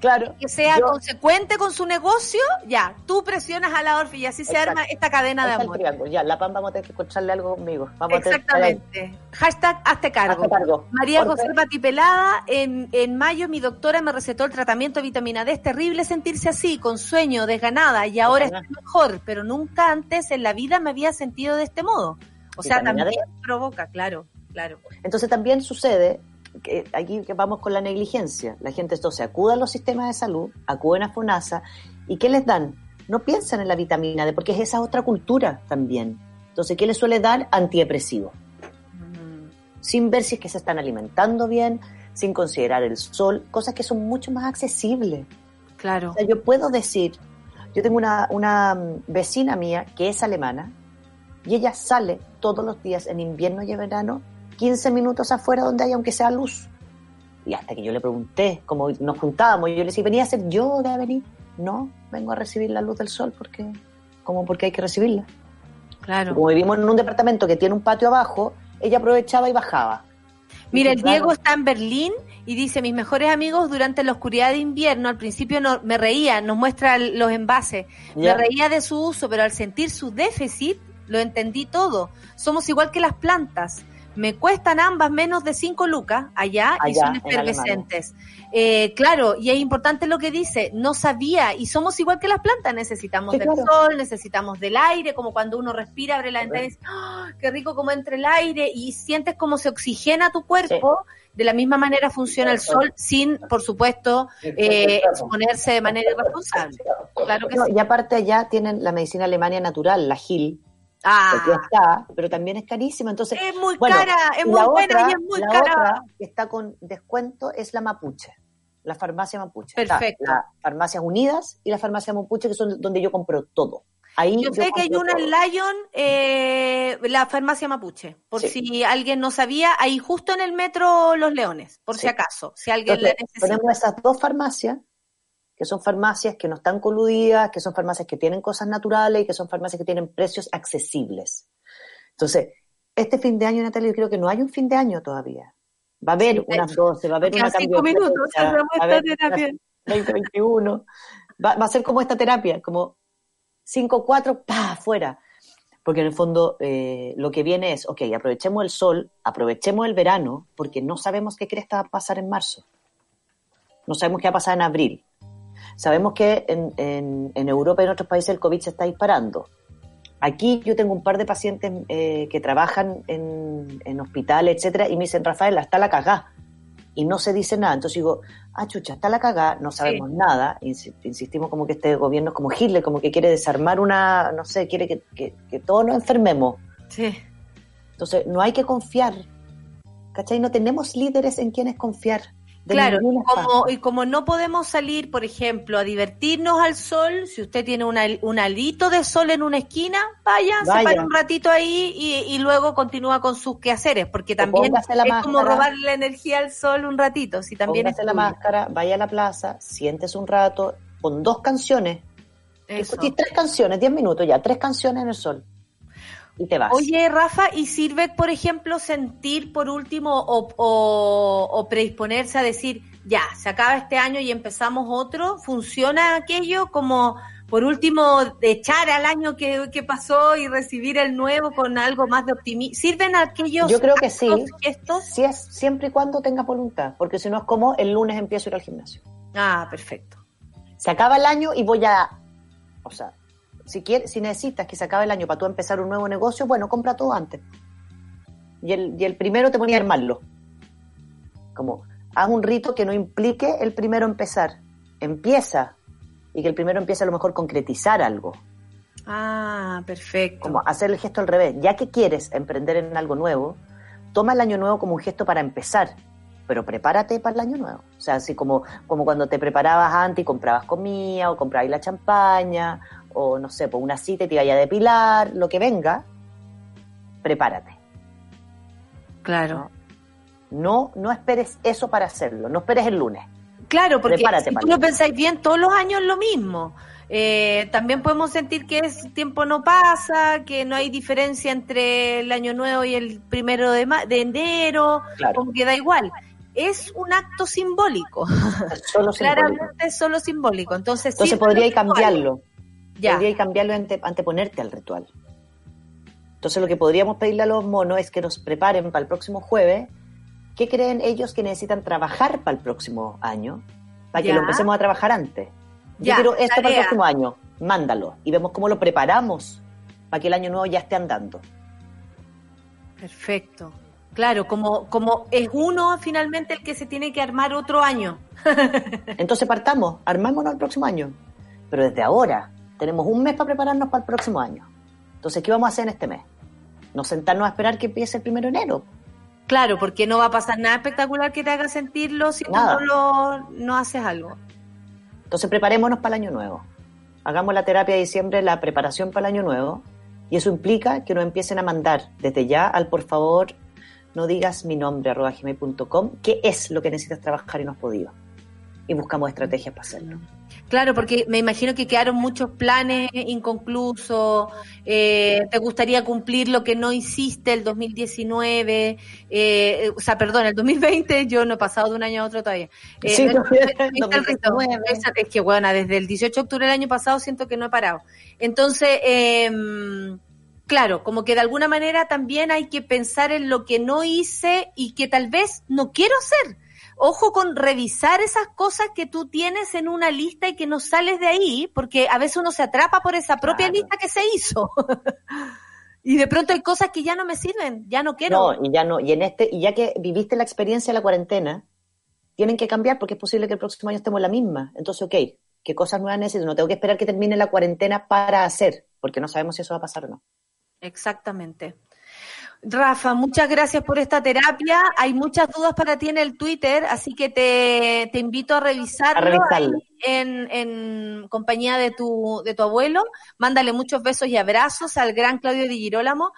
claro, que sea yo- consecuente con su negocio, ya, tú presionas a la Orfe y así se arma esta cadena de el amor. Ya, la PAN vamos a tener que encontrarle algo conmigo. Vamos a tener- Exactamente. Hashtag hazte cargo. Hazte cargo. María Orfe. José Patipelada, en, en mayo mi doctora me recetó el tratamiento de vitamina D. Es terrible sentirse así, con sueño, desganada, y ahora estoy mejor, pero nunca antes en la vida me había sentido de este modo. O sea, Vitamina D. también provoca, claro, claro. Entonces también sucede que aquí que vamos con la negligencia. La gente entonces acude a los sistemas de salud, acuden a FONASA, ¿y qué les dan? No piensan en la vitamina D, porque es esa otra cultura también. Entonces, ¿qué les suele dar? Antidepresivo. Sin ver si es que se están alimentando bien, sin considerar el sol, cosas que son mucho más accesibles. Claro. O sea, yo puedo decir, yo tengo una, una mm, vecina mía que es alemana y ella sale todos los días en invierno y en verano 15 minutos afuera donde hay aunque sea luz. Y hasta que yo le pregunté, como nos juntábamos, yo le decía, ¿venía a ser yo de venir? No, vengo a recibir la luz del sol porque, como porque hay que recibirla. Claro. Como vivimos en un departamento que tiene un patio abajo, ella aprovechaba y bajaba. Mira, el. Diego está en Berlín y dice, mis mejores amigos durante la oscuridad de invierno, al principio no, me reía, nos muestra los envases, me reía de su uso, pero al sentir su déficit, lo entendí todo. Somos igual que las plantas. Me cuestan ambas menos de 5 lucas allá, y son en efervescentes. Eh, claro, y es importante lo que dice, no sabía, y somos igual que las plantas, necesitamos Sí, del claro. sol, necesitamos del aire, como cuando uno respira, abre la ventana y dice, ¡Ah, qué rico como entra el aire, y sientes como se oxigena tu cuerpo, de la misma manera funciona el sol, sin, por supuesto, eh, exponerse de manera irresponsable. Claro que No, sí. y aparte allá tienen la medicina alemana natural, la GIL, Ah, está, pero también es carísima. Entonces, es muy bueno, cara, es muy buena otra- y es muy la cara. otra que está con descuento es la mapuche. la farmacia mapuche. Perfecto. las farmacias unidas y la farmacia mapuche, que son donde yo compro todo. Ahí Yo sé que hay una en. Lion, eh, la farmacia Mapuche, por Sí. si alguien no sabía, ahí justo en el metro Los Leones, por Sí. si acaso, si alguien Entonces, la necesita. tenemos esas dos farmacias, que son farmacias que no están coludidas, que son farmacias que tienen cosas naturales y que son farmacias que tienen precios accesibles. Entonces, este fin de año, Natalia, yo creo que no hay un fin de año todavía. Va a haber Sí, unas hecho. 12, va a haber una cinco minutos, cerramos va esta haber terapia. una 2021. Va, va a ser como esta terapia, como 5, 4, pa, afuera. Porque en el fondo eh, lo que viene es, ok, aprovechemos el sol, aprovechemos el verano, porque no sabemos qué cresta va a pasar en marzo. No sabemos qué va a pasar en abril. Sabemos que en, en- en Europa y en otros países el COVID se está disparando. Aquí yo tengo un par de pacientes eh, que trabajan en, en hospitales, etcétera, y me dicen, Rafael, está la cagá. Y no se dice nada. Entonces digo, ah, chucha, está la cagá, no sabemos nada. Insi- Insistimos como que este gobierno es como Hitler, como que quiere desarmar una, no sé, quiere que, que- que todos nos enfermemos. Sí. Entonces, no hay que confiar. ¿Cachai? No tenemos líderes en quienes confiar. Claro, ninguna como, y como no podemos salir, por ejemplo, a divertirnos al sol, si usted tiene una- un alito de sol en una esquina, vaya, se Vaya. para un ratito ahí y, y luego continúa con sus quehaceres, porque O también es como robarle la energía al sol un ratito, si también es la máscara, vaya a la plaza, siéntese un rato, con dos canciones. Eso. Escuché tres canciones, diez minutos ya, tres canciones en el sol. Y te vas. Oye, Rafa, ¿y sirve, por ejemplo, sentir por último o, o- o predisponerse a decir, ya, se acaba este año y empezamos otro? ¿Funciona aquello como, por último, de echar al año que, que pasó y recibir el nuevo con algo más de optimismo? ¿Sirven aquellos Yo creo que sí. Si es siempre y cuando tenga voluntad, porque si no es como el lunes empiezo a ir al gimnasio. Ah, perfecto. Se acaba el año y voy a, o sea, si quieres, si necesitas que se acabe el año para tú empezar un nuevo negocio, bueno, compra todo antes. Y el, y el primero te ponía a armarlo. Como, haz un rito que no implique el primero empezar. Empieza. Y que el primero empiece a lo mejor concretizar algo. Ah, perfecto. Como hacer el gesto al revés. Ya que quieres emprender en algo nuevo, toma el año nuevo como un gesto para empezar, pero prepárate para el año nuevo. O sea, así como, como cuando te preparabas antes y comprabas comida, o comprabas la champaña, o no sé, pues una cita y te ibas a depilar, lo que venga, prepárate. Claro. No, no esperes eso para hacerlo, no esperes el lunes. Claro, porque Prepárate si tú lo pensáis bien, todos los años lo mismo. Eh, también podemos sentir que el tiempo no pasa, que no hay diferencia entre el año nuevo y el primero de, ma- de enero, Claro. como que da igual. Es un acto simbólico. Solo simbólico. Claramente es solo simbólico. Entonces, Entonces sirve podría cambiarlo. Ya. Podría cambiarlo y ante, anteponerte al ritual. Entonces lo que podríamos pedirle a los monos es que nos preparen para el próximo jueves. ¿Qué creen ellos que necesitan trabajar para el próximo año? Para que lo empecemos a trabajar antes. Yo Ya, quiero esto para el próximo año. Mándalo. Y vemos cómo lo preparamos para que el año nuevo ya esté andando. Perfecto. Claro, como, como es uno finalmente el que se tiene que armar otro año. Entonces partamos, armámonos el próximo año. Pero desde ahora tenemos un mes para prepararnos para el próximo año. Entonces, ¿qué vamos a hacer en este mes? No sentarnos a esperar que empiece el primero de enero. Claro, porque no va a pasar nada espectacular que te haga sentirlo si Nada. tú no, lo, no haces algo. Entonces preparémonos para el año nuevo. Hagamos la terapia de diciembre, la preparación para el año nuevo. Y eso implica que nos empiecen a mandar desde ya al por favor no digas mi nombre arroba gmail.com qué es lo que necesitas trabajar y no has podido. Y buscamos estrategias para hacerlo. Claro, porque me imagino que quedaron muchos planes inconclusos, eh, te gustaría cumplir lo que no hiciste el 2019, eh, o sea, perdón, el 2020, yo no he pasado de un año a otro todavía. Eh, Sí, no- todavía no- el no está el ritmo. 2019. Esa- es que, bueno, desde el 18 de octubre del año pasado siento que no he parado. Entonces, eh, claro, como que de alguna manera también hay que pensar en lo que no hice y que tal vez no quiero hacer. Ojo con revisar esas cosas que tú tienes en una lista y que no sales de ahí, porque a veces uno se atrapa por esa propia Claro. lista que se hizo. y de pronto hay cosas que ya no me sirven, ya no quiero. No, y ya no, y en este, y ya que viviste la experiencia de la cuarentena, tienen que cambiar porque es posible que el próximo año estemos en la misma. Entonces, ok, ¿qué cosas nuevas necesito? No tengo que esperar que termine la cuarentena para hacer, porque no sabemos si eso va a pasar o no. Exactamente. Rafa, muchas gracias por esta terapia. Hay muchas dudas para ti en el Twitter, así que te, te invito a revisarlo, A revisarlo. ahí En, en compañía de tu, de tu abuelo. Mándale muchos besos y abrazos al gran Claudio Di Girolamo.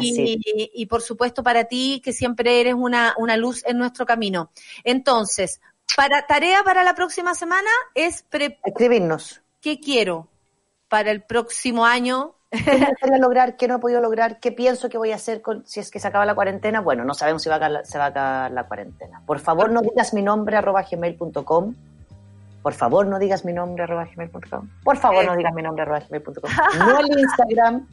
Y, y, por supuesto para ti, que siempre eres una, una luz en nuestro camino. Entonces, para tarea para la próxima semana es pre- Escribirnos. ¿qué quiero para el próximo año? ¿Qué me gustaría lograr? ¿Qué no he podido lograr? ¿Qué pienso que voy a hacer con, si es que se acaba la cuarentena? Bueno, no sabemos si va a acabar, se va a acabar la cuarentena. Por favor, no digas mi nombre arroba gmail.com. Por favor, no digas mi nombre arroba gmail.com. Por favor, no digas mi nombre arroba gmail.com. No el Instagram.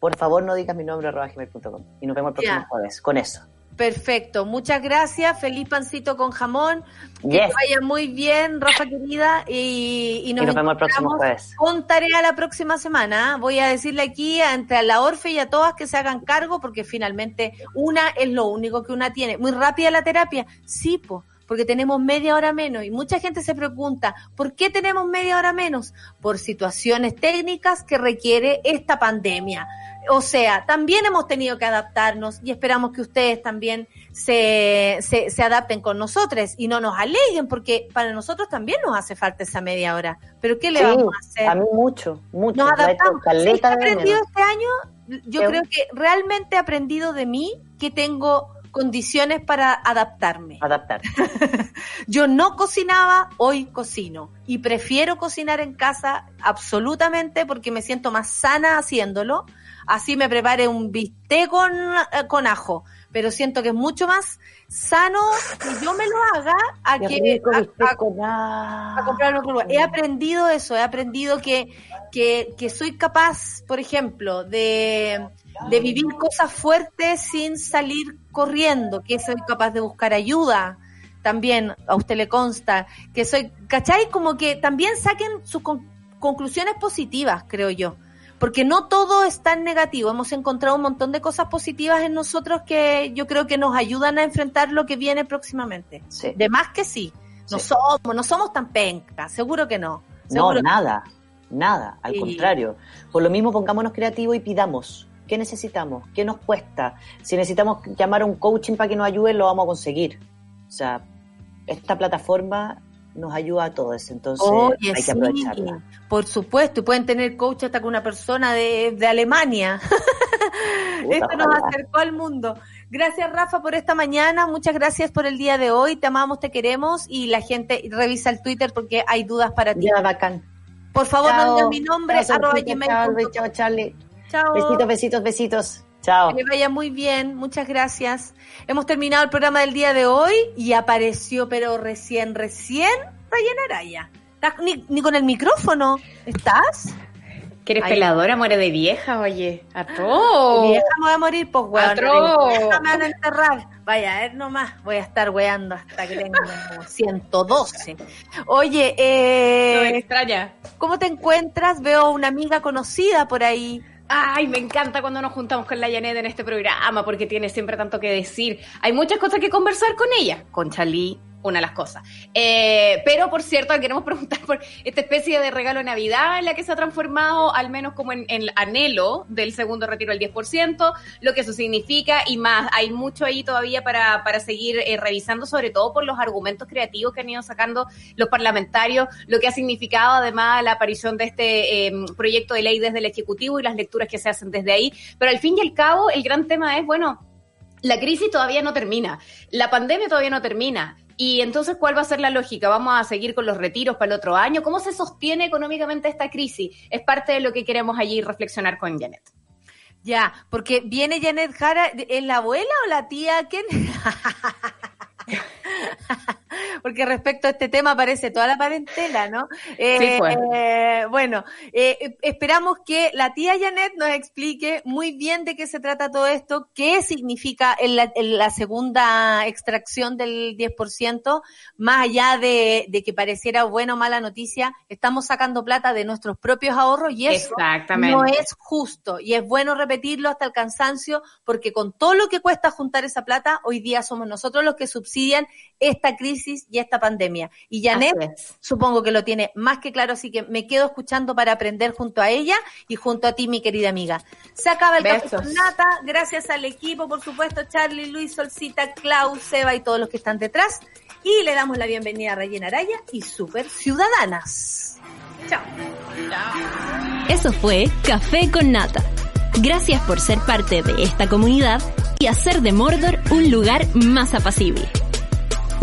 Por favor, no digas mi nombre arroba gmail.com. Y nos vemos el próximo jueves. Con eso. Perfecto, muchas gracias. Feliz pancito con jamón. Que te vaya muy bien, Rafa querida. Y, y nos, Y nos vemos el próximo jueves. Con tarea la próxima semana. ¿ah? Voy a decirle aquí a- entre a la Orfe y a todas que se hagan cargo, porque finalmente una es lo único que una tiene. Muy rápida la terapia. Sí, po, porque tenemos media hora menos. Y mucha gente se pregunta, ¿por qué tenemos media hora menos? Por situaciones técnicas que requiere esta pandemia. O sea, también hemos tenido que adaptarnos y esperamos que ustedes también se, se, se adapten con nosotros y no nos aleguen, porque para nosotros también nos hace falta esa media hora. Pero ¿qué le Sí, vamos a hacer? a mí mucho, mucho. Nos adaptamos. ¿Sabes caleta qué he aprendido este año? Yo ¿Qué? creo que realmente he aprendido de mí que tengo condiciones para adaptarme. Adaptar. Yo no cocinaba, hoy cocino. Y prefiero cocinar en casa absolutamente porque me siento más sana haciéndolo. Así me prepare un bistec con, eh, con ajo. Pero siento que es mucho más sano que yo me lo haga a Qué que a- en otro lugar. He aprendido eso, he aprendido que, que, que soy capaz, por ejemplo, de, de vivir cosas fuertes sin salir corriendo, que soy capaz de buscar ayuda. También a usted le consta que soy, ¿cachai? Como que también saquen sus con- conclusiones positivas, creo yo. Porque no todo es tan negativo. Hemos encontrado un montón de cosas positivas en nosotros que yo creo que nos ayudan a enfrentar lo que viene próximamente. Sí. De más que sí. No Sí. somos, no somos tan pencas, seguro que no. No, que- nada, nada, al Sí. contrario. Por lo mismo, pongámonos creativos y pidamos. ¿Qué necesitamos? ¿Qué nos cuesta? Si necesitamos llamar a un coaching para que nos ayude, lo vamos a conseguir. O sea, esta plataforma nos ayuda a todos, entonces Oye, hay que sí, aprovecharla. por supuesto, y pueden tener coach hasta con una persona de, de Alemania. Esto nos ojalá. acercó al mundo. Gracias, Rafa, por esta mañana. Muchas gracias por el día de hoy. Te amamos, te queremos. Y la gente revisa el Twitter porque hay dudas para ti. Ya, bacán. Por favor, no mi nombre, Chao, arroba chao. Chao, Charlie. Chao. Besitos, besitos, besitos. Chao. Que le vaya muy bien, muchas gracias. Hemos terminado el programa del día de hoy y apareció, pero recién, recién, Rayana Araya. ¿Estás ni, ni con el micrófono? ¿Estás? Que eres Ay. peladora, muere de vieja, oye. A todo. Vieja, me voy a morir, pues, weón. Atroz. Vieja, me van a enterrar. Vaya, a ver nomás. Voy a estar weando hasta que tenga como 112. Oye, No me eh, extraña. ¿cómo te encuentras? Veo una amiga conocida por ahí. Ay, me encanta cuando nos juntamos con la Janet en este programa porque tiene siempre tanto que decir. Hay muchas cosas que conversar con ella. Con Chalí, una de las cosas. Eh, pero, por cierto, queremos preguntar por esta especie de regalo de Navidad en la que se ha transformado, al menos como en, el anhelo del segundo retiro del 10%, lo que eso significa y más. Hay mucho ahí todavía para, para seguir eh, revisando, sobre todo por los argumentos creativos que han ido sacando los parlamentarios, lo que ha significado además la aparición de este eh, proyecto de ley desde el Ejecutivo y las lecturas que se hacen desde ahí. Pero al fin y al cabo, el gran tema es, bueno, la crisis todavía no termina, la pandemia todavía no termina. Y entonces, ¿cuál va a ser la lógica? ¿Vamos a seguir con los retiros para el otro año? ¿Cómo se sostiene económicamente esta crisis? Es parte de lo que queremos allí reflexionar con Janet. Ya, porque viene Janet Jara, ¿es la abuela o la tía? ¿Quién? porque respecto a este tema aparece toda la parentela, ¿no? Eh, Sí, pues. eh, bueno, eh, esperamos que la tía Janet nos explique muy bien de qué se trata todo esto, qué significa en la, en la segunda extracción del 10%, más allá de, de que pareciera buena o mala noticia, estamos sacando plata de nuestros propios ahorros y eso no es justo y es bueno repetirlo hasta el cansancio porque con todo lo que cuesta juntar esa plata, hoy día somos nosotros los que subsidian esta crisis y esta pandemia. Y Janet, supongo que lo tiene más que claro, así que me quedo escuchando para aprender junto a ella y junto a ti, mi querida amiga. Se acaba el café con nata, gracias al equipo, por supuesto, Charlie, Luis, Solcita, Klaus, Seba y todos los que están detrás. Y le damos la bienvenida a Rayena Araya y Super Ciudadanas. Chao. Eso fue Café con Nata. Gracias por ser parte de esta comunidad y hacer de Mordor un lugar más apacible.